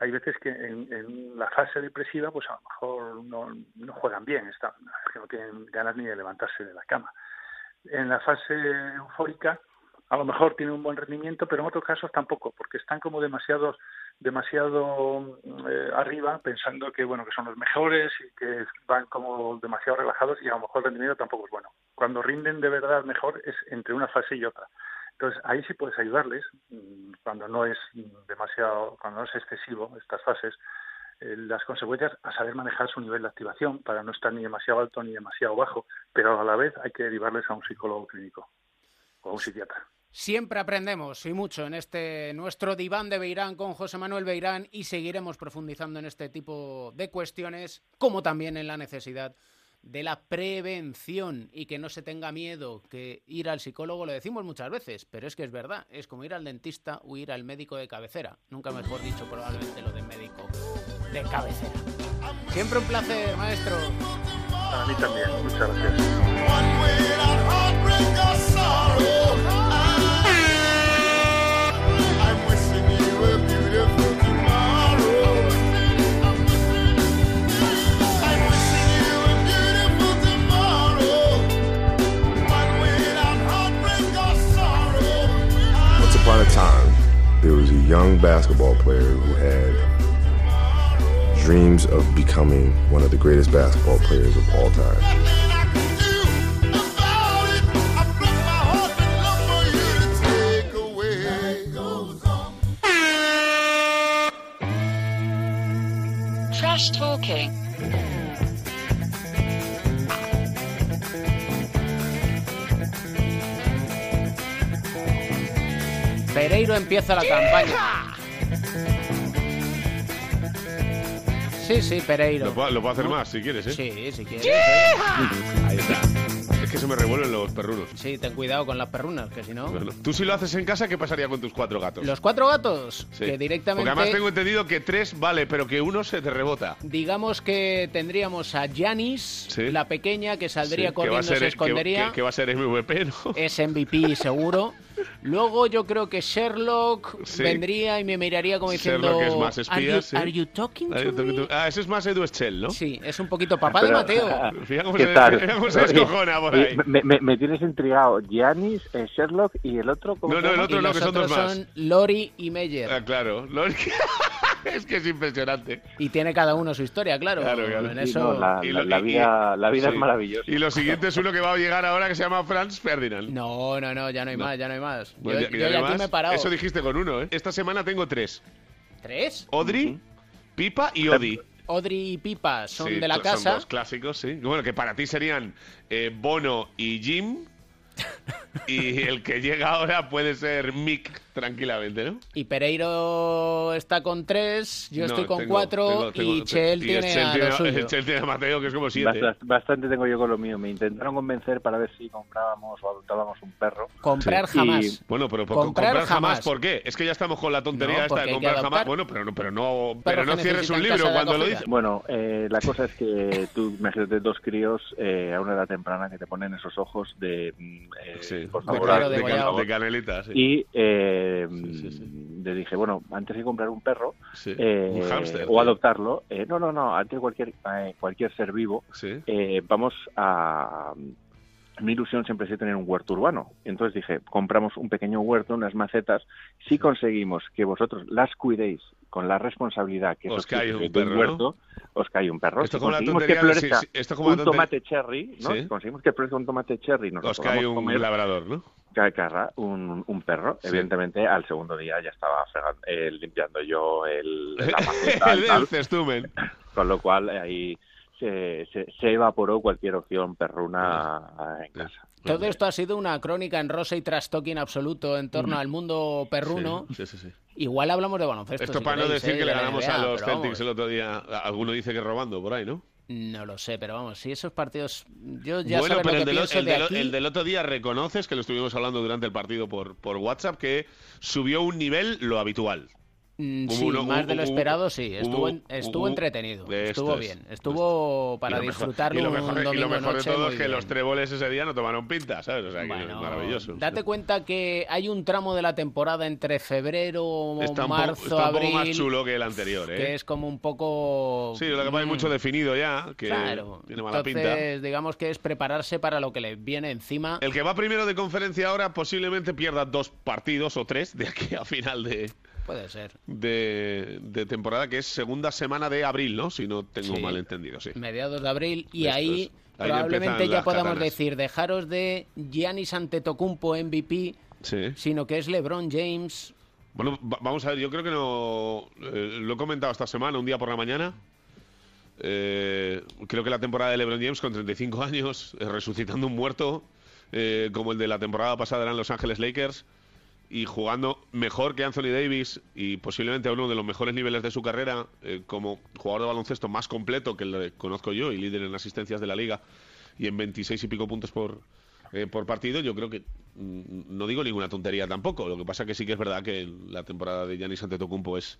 hay veces que en, en, la fase depresiva pues a lo mejor no, no juegan bien, están, que no tienen ganas ni de levantarse de la cama en la fase eufórica a lo mejor tienen un buen rendimiento, pero en otros casos tampoco, porque están como demasiado, demasiado eh, arriba, pensando que bueno que son los mejores y que van como demasiado relajados y a lo mejor el rendimiento tampoco es bueno. Cuando rinden de verdad mejor es entre una fase y otra. Entonces ahí sí puedes ayudarles mm, cuando no es demasiado, cuando no es excesivo estas fases, las consecuencias a saber manejar su nivel de activación para no estar ni demasiado alto ni demasiado bajo, pero a la vez hay que derivarles a un psicólogo clínico o a un psiquiatra. Siempre aprendemos y mucho en este nuestro diván de Beirán con José Manuel Beirán y seguiremos profundizando en este tipo de cuestiones, como también en la necesidad de la prevención y que no se tenga miedo, que ir al psicólogo lo decimos muchas veces, pero es que es verdad, es como ir al dentista o ir al médico de cabecera. Nunca mejor dicho probablemente lo de médico de cabecera. Siempre un placer, maestro. A mí también, muchas gracias. Once upon a time, there was a young basketball player who had dreams of becoming one of the greatest basketball players of all time. Trash talking. Pereiro empieza la campaña. Sí, sí, Pereiro. Lo puedo, lo puedo hacer más si quieres, ¿eh? Sí, si quieres. Ahí está. Es que se me revuelven los perrunos. Sí, ten cuidado con las perrunas, que si no... Bueno, Tú si lo haces en casa, ¿qué pasaría con tus cuatro gatos? Los cuatro gatos, Sí. que directamente... Porque además tengo entendido que tres vale, pero que uno se te rebota. Digamos que tendríamos a Janis, la pequeña, que saldría Sí, que va a corriendo, ser- se que- escondería. Que, que va a ser MVP, ¿no? Es MVP seguro. (laughs) Luego yo creo que Sherlock Sí. vendría y me miraría como diciendo... Sherlock es más "Are espía, you- sí. are you talking Are to me?" to- Ah, ese es más Edu Schell, ¿no? Sí, es un poquito papá de Pero- Mateo. (laughs) Fija cómo ¿Qué se- tal? fija (laughs) cómo se por ahí. Me, me- me tienes intrigado. Giannis, eh, Sherlock y el otro. ¿cómo No, no, el otro no, los que son dos otros más. son Lori y Meyer. Ah, claro. Lo- (laughs) (laughs) es que es impresionante. Y tiene cada uno su historia, claro. Claro, claro. En eso... no, la, lo- vida, la vida sí. es maravillosa. Y lo siguiente es uno que va a llegar ahora que se llama Franz Ferdinand. No, no, no, ya no hay No. más, ya no hay más. Yo y- y yo ya aquí me he parado. Eso dijiste con uno, ¿eh? Esta semana tengo tres. ¿Tres? Odri, Pipa y Odi. Audrey y Pipa son Sí, de la son casa. dos clásicos, sí. Bueno, que para ti serían eh, Bono y Jim. (laughs) (laughs) y el que llega ahora puede ser Mick tranquilamente, ¿no? Y Pereiro está con tres, yo No, estoy con tengo- cuatro tengo- tengo- y Chel tiene Chel a tiene- lo suyo. el Chel tiene a Mateo, que es como siete. Bast- Bastante tengo yo con lo mío. Me intentaron convencer para ver si comprábamos o adoptábamos un perro. Comprar Sí. jamás. Y- Bueno, pero por- Comprar comprar, jamás. jamás. ¿por qué? Es que ya estamos con la tontería No, esta de comprar jamás. Bueno, pero no, pero no, pero no cierres un libro cuando lo dices. Bueno, eh, la cosa es que tú, imagínate dos críos eh, a una edad temprana que te ponen esos ojos de, mm, eh, Sí, por favor, cana- de canelita, sí. Y eh, Sí, sí, sí. le dije, bueno, antes de comprar un perro Sí, eh, un o sí. adoptarlo, eh, no, no, no, antes de cualquier, eh, cualquier ser vivo, Sí. eh, vamos a... Mi ilusión siempre sido tener un huerto urbano. Entonces dije, compramos un pequeño huerto, unas macetas. Si conseguimos que vosotros las cuidéis con la responsabilidad que Os cae un perro, ¿no? huerto, os cae un perro. Esto si como conseguimos que florezca sí, sí, esto como un tomate cherry, ¿no? Sí. Si conseguimos que florezca un tomate cherry, nos Os cae un comer, labrador, ¿no? cae carra, un, un perro. Sí. Evidentemente, al segundo día ya estaba fregando- eh, limpiando yo el, la (laughs) maceta el, el cestumen. Con lo cual, ahí se, se, se evaporó cualquier opción perruna en casa. Todo esto ha sido una crónica en rosa y trastoque en absoluto en torno al mundo perruno. Sí, sí, sí. Igual hablamos de baloncesto. Esto si para no decir ¿eh? que le ganamos NBA, a los Celtics vamos. el otro día. Alguno dice que robando por ahí, ¿no? No lo sé, pero vamos, si esos partidos. Yo ya bueno, pero lo el que del, el de del- aquí. el del otro día reconoces que lo estuvimos hablando durante el partido por, por WhatsApp que subió un nivel lo habitual. Mm, sí, uno- más de lo esperado, sí. Estuvo, estuvo entretenido. Estuvo es, bien. Estuvo para Y lo mejor- disfrutarlo y lo mejor, y lo mejor de noche todo muy es que bien. los treboles ese día no tomaron pinta, ¿sabes? O sea, que Bueno, es maravilloso. Date cuenta que hay un tramo de la temporada entre febrero, Está marzo, está un poco abril, más chulo que el anterior, ¿eh? que es como un poco... Sí, lo que pasa es mm, mucho definido ya, que Claro. tiene mala Entonces, pinta. digamos que es prepararse para lo que le viene encima. El que va primero de conferencia ahora posiblemente pierda dos partidos o tres de aquí a final de, Puede ser. de, de temporada, que es segunda semana de abril, ¿no? Si no tengo Sí. mal entendido, sí. mediados de abril y Esto ahí es. Ahí probablemente ya podamos katanas. decir dejaros de Giannis Antetokounmpo MVP, Sí. sino que es LeBron James. Bueno, va- vamos a ver, yo creo que no. eh, lo he comentado esta semana, un día por la mañana. Eh, creo que la temporada de LeBron James con 35 años, eh, resucitando un muerto, como el de la temporada pasada eran Los Ángeles Lakers, y jugando mejor que Anthony Davis y posiblemente a uno de los mejores niveles de su carrera, eh, como jugador de baloncesto más completo que el conozco yo y líder en asistencias de la liga y en 26 y pico puntos por, eh, por partido, yo creo que mm, no digo ninguna tontería tampoco. Lo que pasa que sí que es verdad que la temporada de Giannis Antetokounmpo es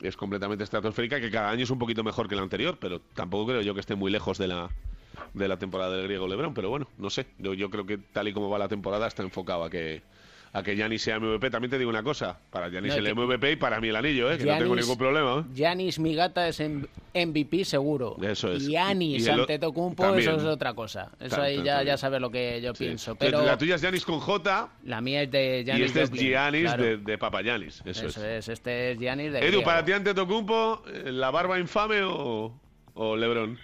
es completamente estratosférica, que cada año es un poquito mejor que la anterior, pero tampoco creo yo que esté muy lejos de la de la temporada del griego Lebron, pero bueno, no sé. Yo, yo creo que tal y como va la temporada está enfocado a que a que Giannis sea MVP. También te digo una cosa, para No, el que- MVP y para mí el anillo, ¿eh? que no tengo ningún problema. ¿eh? Giannis Migata es MVP seguro. Eso es. Y Giannis Y el o- Antetokounmpo, también. eso es otra cosa. Eso ahí ya, ya sabes lo que yo Sí. pienso. Pero La tuya es Giannis con J la mía es de Giannis y este es Giannis claro. de, de Papa Giannis. Eso, Eso es. es, este es Giannis de Edu, para ti Antetokounmpo, eh, ¿la barba infame o, o Lebron?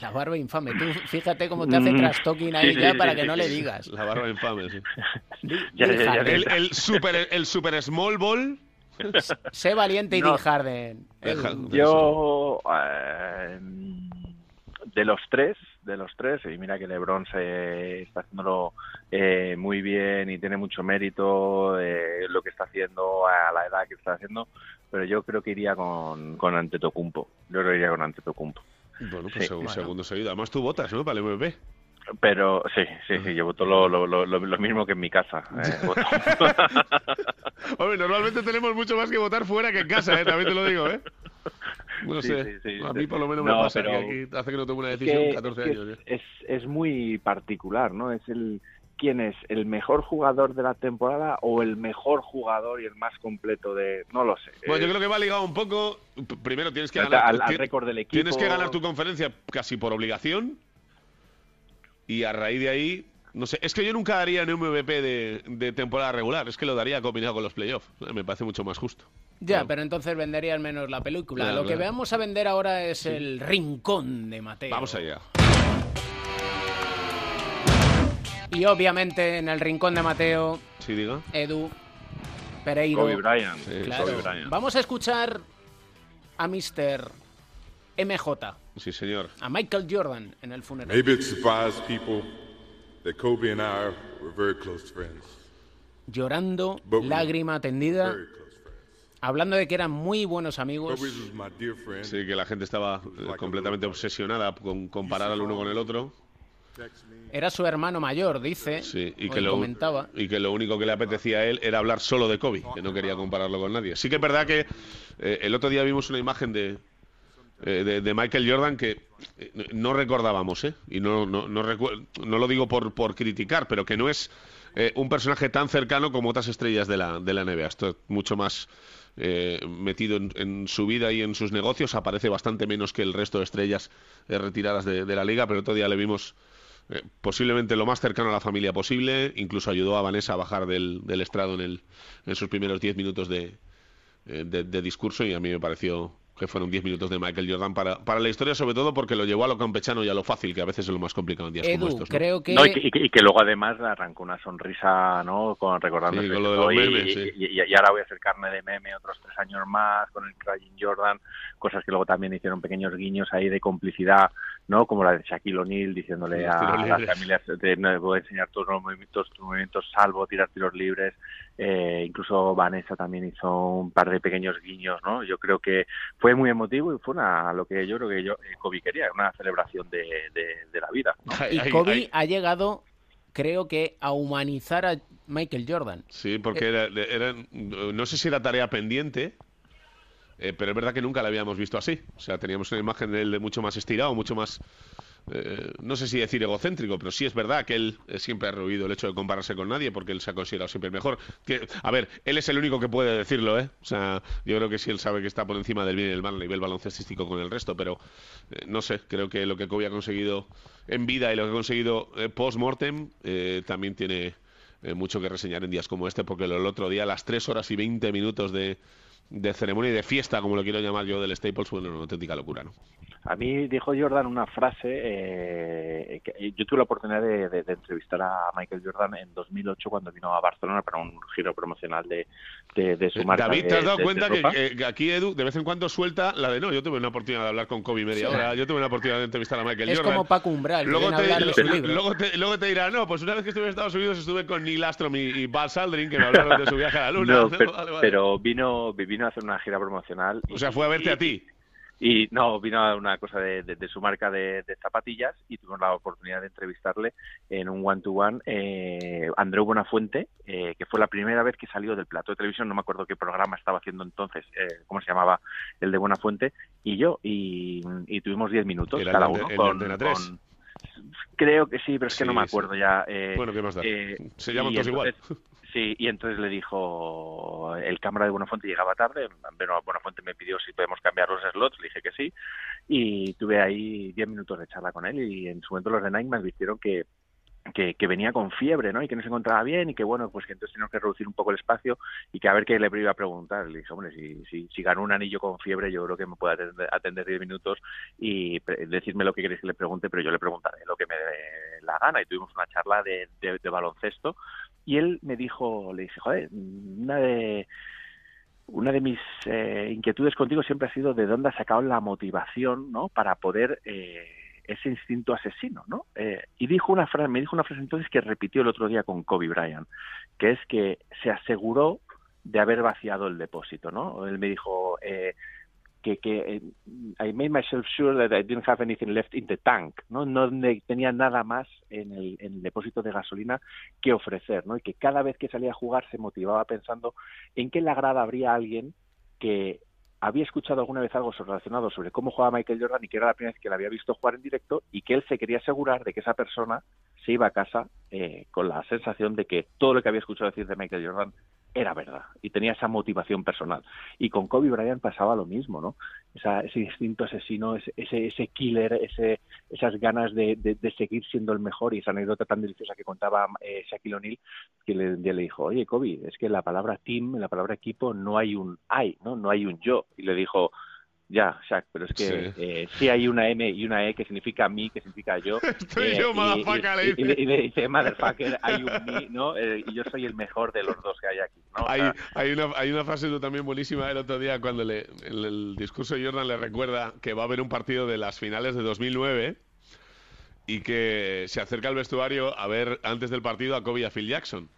La barba infame. Tú fíjate cómo te hace Mm. trastoking ahí Sí, ya sí, para sí, que no sí. le digas. La barba infame, sí. (laughs) Ya, ya, ya, Harden. El, el super, el super small ball. Sé valiente y No. Harden. Yo, eh, de los tres, de los tres, y mira que LeBron se está haciéndolo eh, muy bien y tiene mucho mérito eh, lo que está haciendo a la edad que está haciendo, pero yo creo que iría con, con Antetokounmpo. Yo creo que iría con Antetokounmpo. Bueno, pues Sí. seg- Bueno. segundo seguido. Además tú votas, ¿no? Para el MVP. Pero sí, sí, sí, yo voto lo, lo, lo, lo- lo mismo que en mi casa. eh, (laughs) voto. (laughs) Hombre, normalmente tenemos mucho más que votar fuera que en casa, ¿eh? También te lo digo, ¿eh? No Sí, sé. sí, sí. a mí por lo menos me No, pasa pero- que aquí hace que no tomo una Es decisión que- 14 es, que años. ¿eh? es, es muy particular, ¿no? Es el quién es el mejor jugador de la temporada o el mejor jugador y el más completo de no lo sé. Bueno, yo Eh, creo que va ligado un poco. Primero tienes que ganar. al, al récord del equipo. Tienes que ganar tu conferencia casi por obligación. Y a raíz de ahí. No sé, es que yo nunca daría un MVP de, de temporada regular. Es que lo daría combinado con los playoffs. Me parece mucho más justo. Ya, Claro. pero entonces vendería al menos la película. Claro, Lo que claro. vamos a vender ahora es el rincón de Mateo. Vamos allá. Y obviamente en el rincón de Mateo, Sí, diga. Edu, Pereiro. Kobe Bryant. Sí, Claro. Kobe Bryant. Vamos a escuchar a Mr. MJ, Sí, señor. a Michael Jordan en el funeral. Maybe it surprised people that Kobe and I were very close friends. Llorando, But we- lágrima tendida, Very close friends. hablando de que eran muy buenos amigos. Sí, que la gente estaba eh, completamente obsesionada con comparar al uno con el otro. Era su hermano mayor, dice. Sí, y que, lo, comentaba. y que lo único que le apetecía a él era hablar solo de Kobe, que no quería compararlo con nadie. Sí que es verdad que eh, el otro día vimos una imagen de, eh, de, de Michael Jordan que eh, no recordábamos, ¿eh? Y no, no, no, no lo digo por, por criticar, pero que no es eh, un personaje tan cercano como otras estrellas de la, de la NBA. Esto es mucho más eh, metido en, en su vida y en sus negocios. Aparece bastante menos que el resto de estrellas eh, retiradas de, de la liga, pero otro día le vimos eh, posiblemente lo más cercano a la familia posible. Incluso ayudó a Vanessa a bajar del, del estrado en, el, en sus primeros 10 minutos de, eh, de, de discurso y a mí me pareció que fueron 10 minutos de Michael Jordan para, para la historia, sobre todo porque lo llevó a lo campechano y a lo fácil, que a veces es lo más complicado en días como estos. ¿no? creo que. No, y, que, y que- y que luego además le arrancó una sonrisa, ¿no? Con, recordando Sí, con lo de los y, memes, y- sí. y- y ahora voy a hacer carne de meme otros tres años más con el Crying Jordan, cosas que luego también hicieron pequeños guiños ahí de complicidad, ¿no? Como la de Shaquille O'Neal diciéndole a tiros las familias, de, no, voy a enseñar todos los movimientos, tus movimientos salvo tirar tiros libres. Eh, incluso Vanessa también hizo un par de pequeños guiños, ¿no? Yo creo que fue muy emotivo y fue una, lo que yo creo que yo, eh, Kobe quería, una celebración de, de- de la vida. ¿no? Y Kobe ha llegado, creo que, a humanizar a Michael Jordan. Sí, porque era, era- no sé si era tarea pendiente, eh, pero es verdad que nunca la habíamos visto así. O sea, teníamos una imagen de él de mucho más estirado, mucho más, eh, no sé si decir egocéntrico, pero sí es verdad que él eh, siempre ha rehuido el hecho de compararse con nadie porque él se ha considerado siempre mejor. A ver, él es el único que puede decirlo, ¿eh? O sea, yo creo que sí él sabe que está por encima del bien y del mal nivel baloncestístico con el resto, pero eh, no sé, creo que lo que Kobe ha conseguido en vida y lo que ha conseguido eh, post-mortem también tiene mucho que reseñar en días como este, porque el otro día, las 3 horas y 20 minutos de, de ceremonia y de fiesta, como lo quiero llamar yo, del Staples, fue una auténtica locura, ¿no? A mí dijo Jordan una frase, eh, que yo tuve la oportunidad de, de- de entrevistar a Michael Jordan en 2008 cuando vino a Barcelona para un giro promocional de, de, de su marca. David, ¿te has dado cuenta que, ropa. que- que aquí Edu de vez en cuando suelta la de no? Yo tuve una oportunidad de hablar con Kobe media Sí. hora, yo tuve una oportunidad de entrevistar a Michael Es Jordan. como Paco Umbral, Luego te, hablar de su libro. luego, te, luego te dirá, no, pues una vez que estuve en Estados Unidos estuve con Neil Armstrong y, y Buzz Aldrin, que me hablaron de su viaje a la luna. No, ¿no? (laughs) pero, Vale, vale. pero vino, vino a hacer una gira promocional. O sea, fue a verte a ti. Y no, vino a una cosa de, de- de su marca de, de zapatillas y tuvimos la oportunidad de entrevistarle en un one-to-one eh, Andreu Buenafuente, eh, que fue la primera vez que salió del plato de televisión, no me acuerdo qué programa estaba haciendo entonces, eh, cómo se llamaba el de Buenafuente, y yo, y, y tuvimos 10 minutos el cada uno. el de con, Antena 3. con- Creo que sí, pero es que Sí, no me sí. acuerdo ya. eh, Bueno, ¿qué más da? eh, Se llaman todos igual. Sí, y entonces le dijo, el cámara de Buenafuente llegaba tarde, bueno, Buenafuente me pidió si podemos cambiar los slots, le dije que sí, y tuve ahí 10 minutos de charla con él y en su momento los de Nike me advirtieron que, que, venía con fiebre, ¿no? Y que no se encontraba bien y que, bueno, pues que entonces teníamos que reducir un poco el espacio y que a ver qué le iba a preguntar. Le dije, hombre, si, si, si ganó un anillo con fiebre, yo creo que me puede atender, atender 10 minutos y decirme lo que queréis que le pregunte, pero yo le preguntaré lo que me dé la gana. Y tuvimos una charla de, de baloncesto y él me dijo, le dije, joder, una de una de mis eh, inquietudes contigo siempre ha sido de dónde has sacado la motivación, ¿no? Para poder eh, ese instinto asesino, ¿no? Eh, y dijo una frase, me dijo una frase entonces que repitió el otro día con Kobe Bryant, que es que se aseguró de haber vaciado el depósito, ¿no? Él me dijo eh, que, que eh, I made myself sure that I didn't have anything left in the tank, ¿no? No tenía nada más en el, en el depósito de gasolina que ofrecer, ¿no? Y que cada vez que salía a jugar se motivaba pensando en qué la grada habría alguien que había escuchado alguna vez algo relacionado sobre cómo jugaba Michael Jordan y que era la primera vez que la había visto jugar en directo y que él se quería asegurar de que esa persona se iba a casa eh, con la sensación de que todo lo que había escuchado decir de Michael Jordan era verdad y tenía esa motivación personal. Y con Kobe Bryant pasaba lo mismo, ¿no? Esa- ese instinto asesino, ese, ese, killer, ese, esas ganas de, de- de seguir siendo el mejor y esa anécdota tan deliciosa que contaba eh, Shaquille O'Neal, que le, le dijo, oye Kobe, es que la palabra team, la palabra equipo no hay un I, ¿no? No hay un yo. Y le dijo, ya, Shaq, pero es que Sí. eh, sí hay una M y una E que significa mí, que significa yo. (laughs) Estoy eh, yo, y- motherfucker, le y, y- dice. y le- y le dice, motherfucker, hay un me, ¿no? Eh, y yo soy el mejor de los dos que hay aquí, ¿no? O Hay, sea, hay, una, hay una frase también buenísima el otro día cuando le, el, el discurso de Jordan le recuerda que va a haber un partido de las finales de 2009 y que se acerca al vestuario a ver antes del partido a Kobe y a Phil Jackson.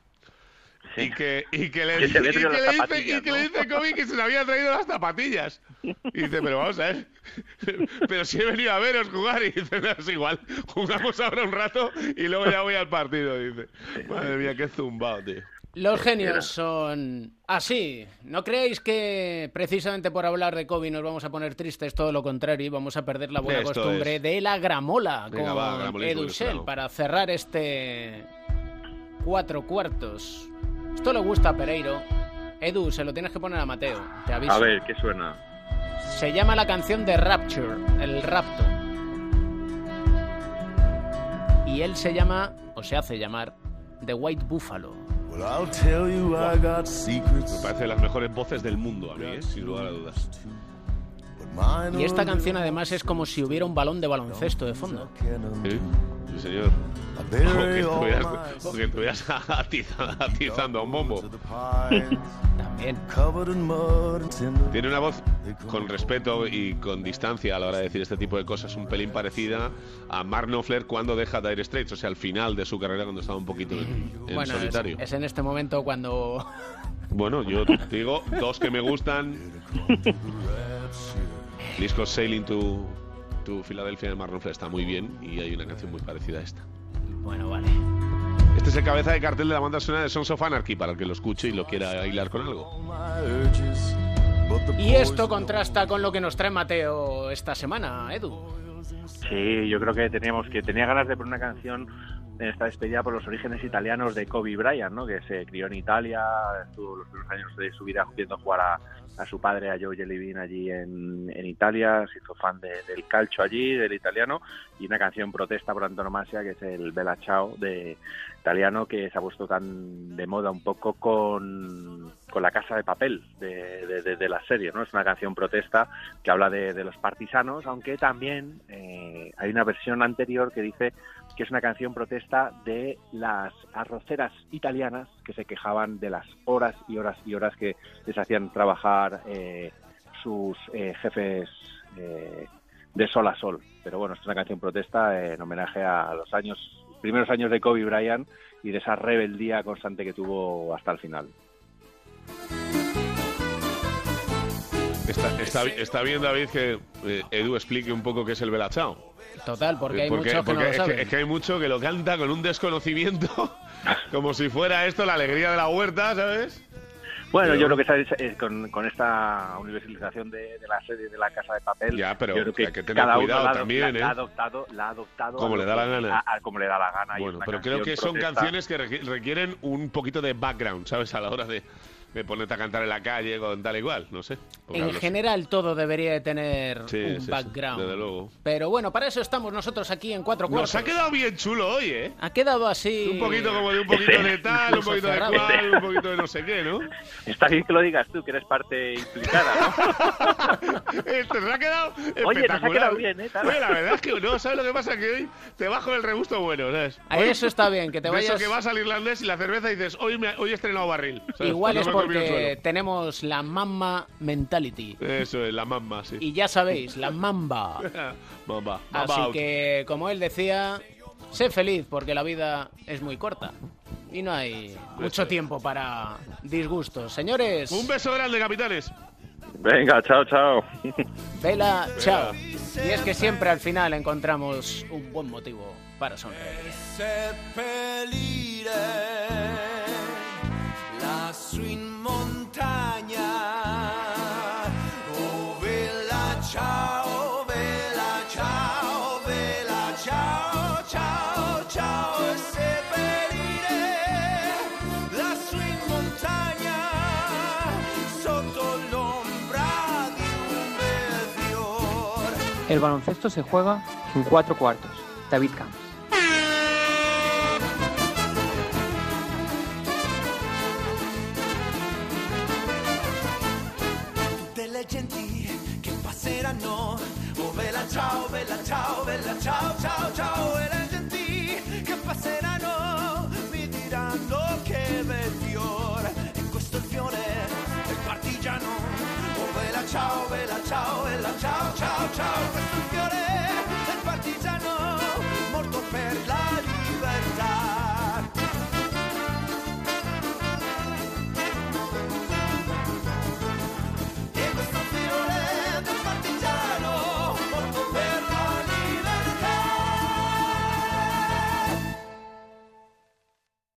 Y que, y que le, (laughs) se y que le dice, y que le dice Kobe que se le había traído las zapatillas. Y dice, pero vamos a ver, (laughs) pero si he venido a veros jugar. Y dice, no, es igual, jugamos ahora un rato y luego ya voy al partido. Dice, madre mía, qué zumbado, tío. Los genios son así. No creéis que precisamente por hablar de Kobe nos vamos a poner tristes, todo lo contrario, y vamos a perder la buena Esto costumbre es. de la gramola Venga, con va, gramolismo Edu ilustrado. Shell para cerrar este cuatro cuartos. Esto le gusta a Pereiro. Edu, se lo tienes que poner a Mateo, te aviso. A ver, ¿qué suena? Se llama la canción de Rapture, el rapto. Y él se llama, o se hace llamar, The White Buffalo. Me parece de las mejores voces del mundo a mí, ¿eh? sin lugar a dudas. Y esta canción además es como si hubiera un balón de baloncesto de fondo. Sí, señor. O que estuvieras, o que estuvieras (laughs) atiza- atizando a un bombo. También. Tiene una voz con respeto y con distancia a la hora de decir este tipo de cosas, un pelín parecida a Mark Knopfler cuando deja Dire Straits, o sea, al final de su carrera cuando estaba un poquito en, en Bueno, es, solitario. es en este momento cuando (laughs) Bueno, yo te digo dos que me gustan. Disco Sailing to, to Philadelphia de Knopfler está muy bien y hay una canción muy parecida a esta. Bueno, vale. Este es el cabeza de cartel de la banda sonora de Sons of Anarchy para el que lo escuche y lo quiera hilar con algo. Y esto contrasta con lo que nos trae Mateo esta semana, Edu. Sí, yo creo que teníamos que tenía ganas de poner una canción en esta despedida por los orígenes italianos de Kobe Bryant, ¿no? Que se crió en Italia, estuvo los primeros años de su vida viendo jugar a, a su padre, a Joe Jellybean allí en, en Italia, se hizo fan de- del calcio allí, del italiano, y una canción protesta por antonomasia que es el Bella Ciao de italiano que se ha puesto tan de moda un poco con, con la casa de papel de, de- la serie, ¿no? Es una canción protesta que habla de, de los partisanos, aunque también eh, hay una versión anterior que dice que es una canción protesta de las arroceras italianas que se quejaban de las horas y horas y horas que les hacían trabajar eh, sus eh, jefes eh, de sol a sol. Pero bueno, es una canción protesta en homenaje a los años primeros años de Kobe Bryant y de esa rebeldía constante que tuvo hasta el final. Está, está, bien, David, que eh, Edu explique un poco qué es el Bella Ciao. Total, porque hay Porque- muchos que no porque lo saben. que, es que hay mucho que lo canta con un desconocimiento, (laughs) como si fuera esto la alegría de la huerta, ¿sabes? Bueno, Pero- yo creo que sabes, eh, con, con esta universalización de, de la serie de la Casa de Papel, Ya, pero yo creo que hay que tener cada uno cuidado la, ha- también, la- ¿eh? la ha adoptado, la ha adoptado Como le lo da la gana. a- a como le da la gana. Bueno, pero creo que son canciones que requi- requieren un poquito de background, ¿sabes? A la hora de, de ponerte a cantar en la calle con tal igual, no sé. En general todo debería de tener Sí, un sí, sí, background. desde luego. Pero bueno, para eso estamos nosotros aquí en Cuatro Cuartos. Nos ha quedado bien chulo hoy, ¿eh? Ha quedado así... Un poquito como de un poquito de tal, un poquito de cual, un poquito de no sé qué, ¿no? Está bien que lo digas tú, que eres parte implicada, ¿no? (laughs) Este se ha quedado Oye, nos ha espectacular. quedado bien, ¿eh? Oye, la verdad es que no, ¿sabes lo que pasa? Que hoy te bajo el regusto bueno, ¿sabes? A eso está bien, que te de vayas... eso que vas al irlandés y la cerveza y dices, hoy, me, hoy he estrenado barril. ¿sabes? Igual No es me el porque suelo. tenemos la mamma mentality. Eso es, la mamba, sí. Y ya sabéis, la mamba. (laughs) Mamba. mamba Así out. que, como él decía, sé feliz porque la vida es muy corta. Y no hay mucho tiempo para disgustos. Señores, Un beso grande, capitanes. Venga, chao, chao. vela, chao. Y es que siempre al final encontramos un buen motivo para sonreír. El baloncesto se juega en cuatro cuartos. David Camps. Genti che passeranno. Oh, bella ciao, bella ciao, bella ciao, ciao, ciao.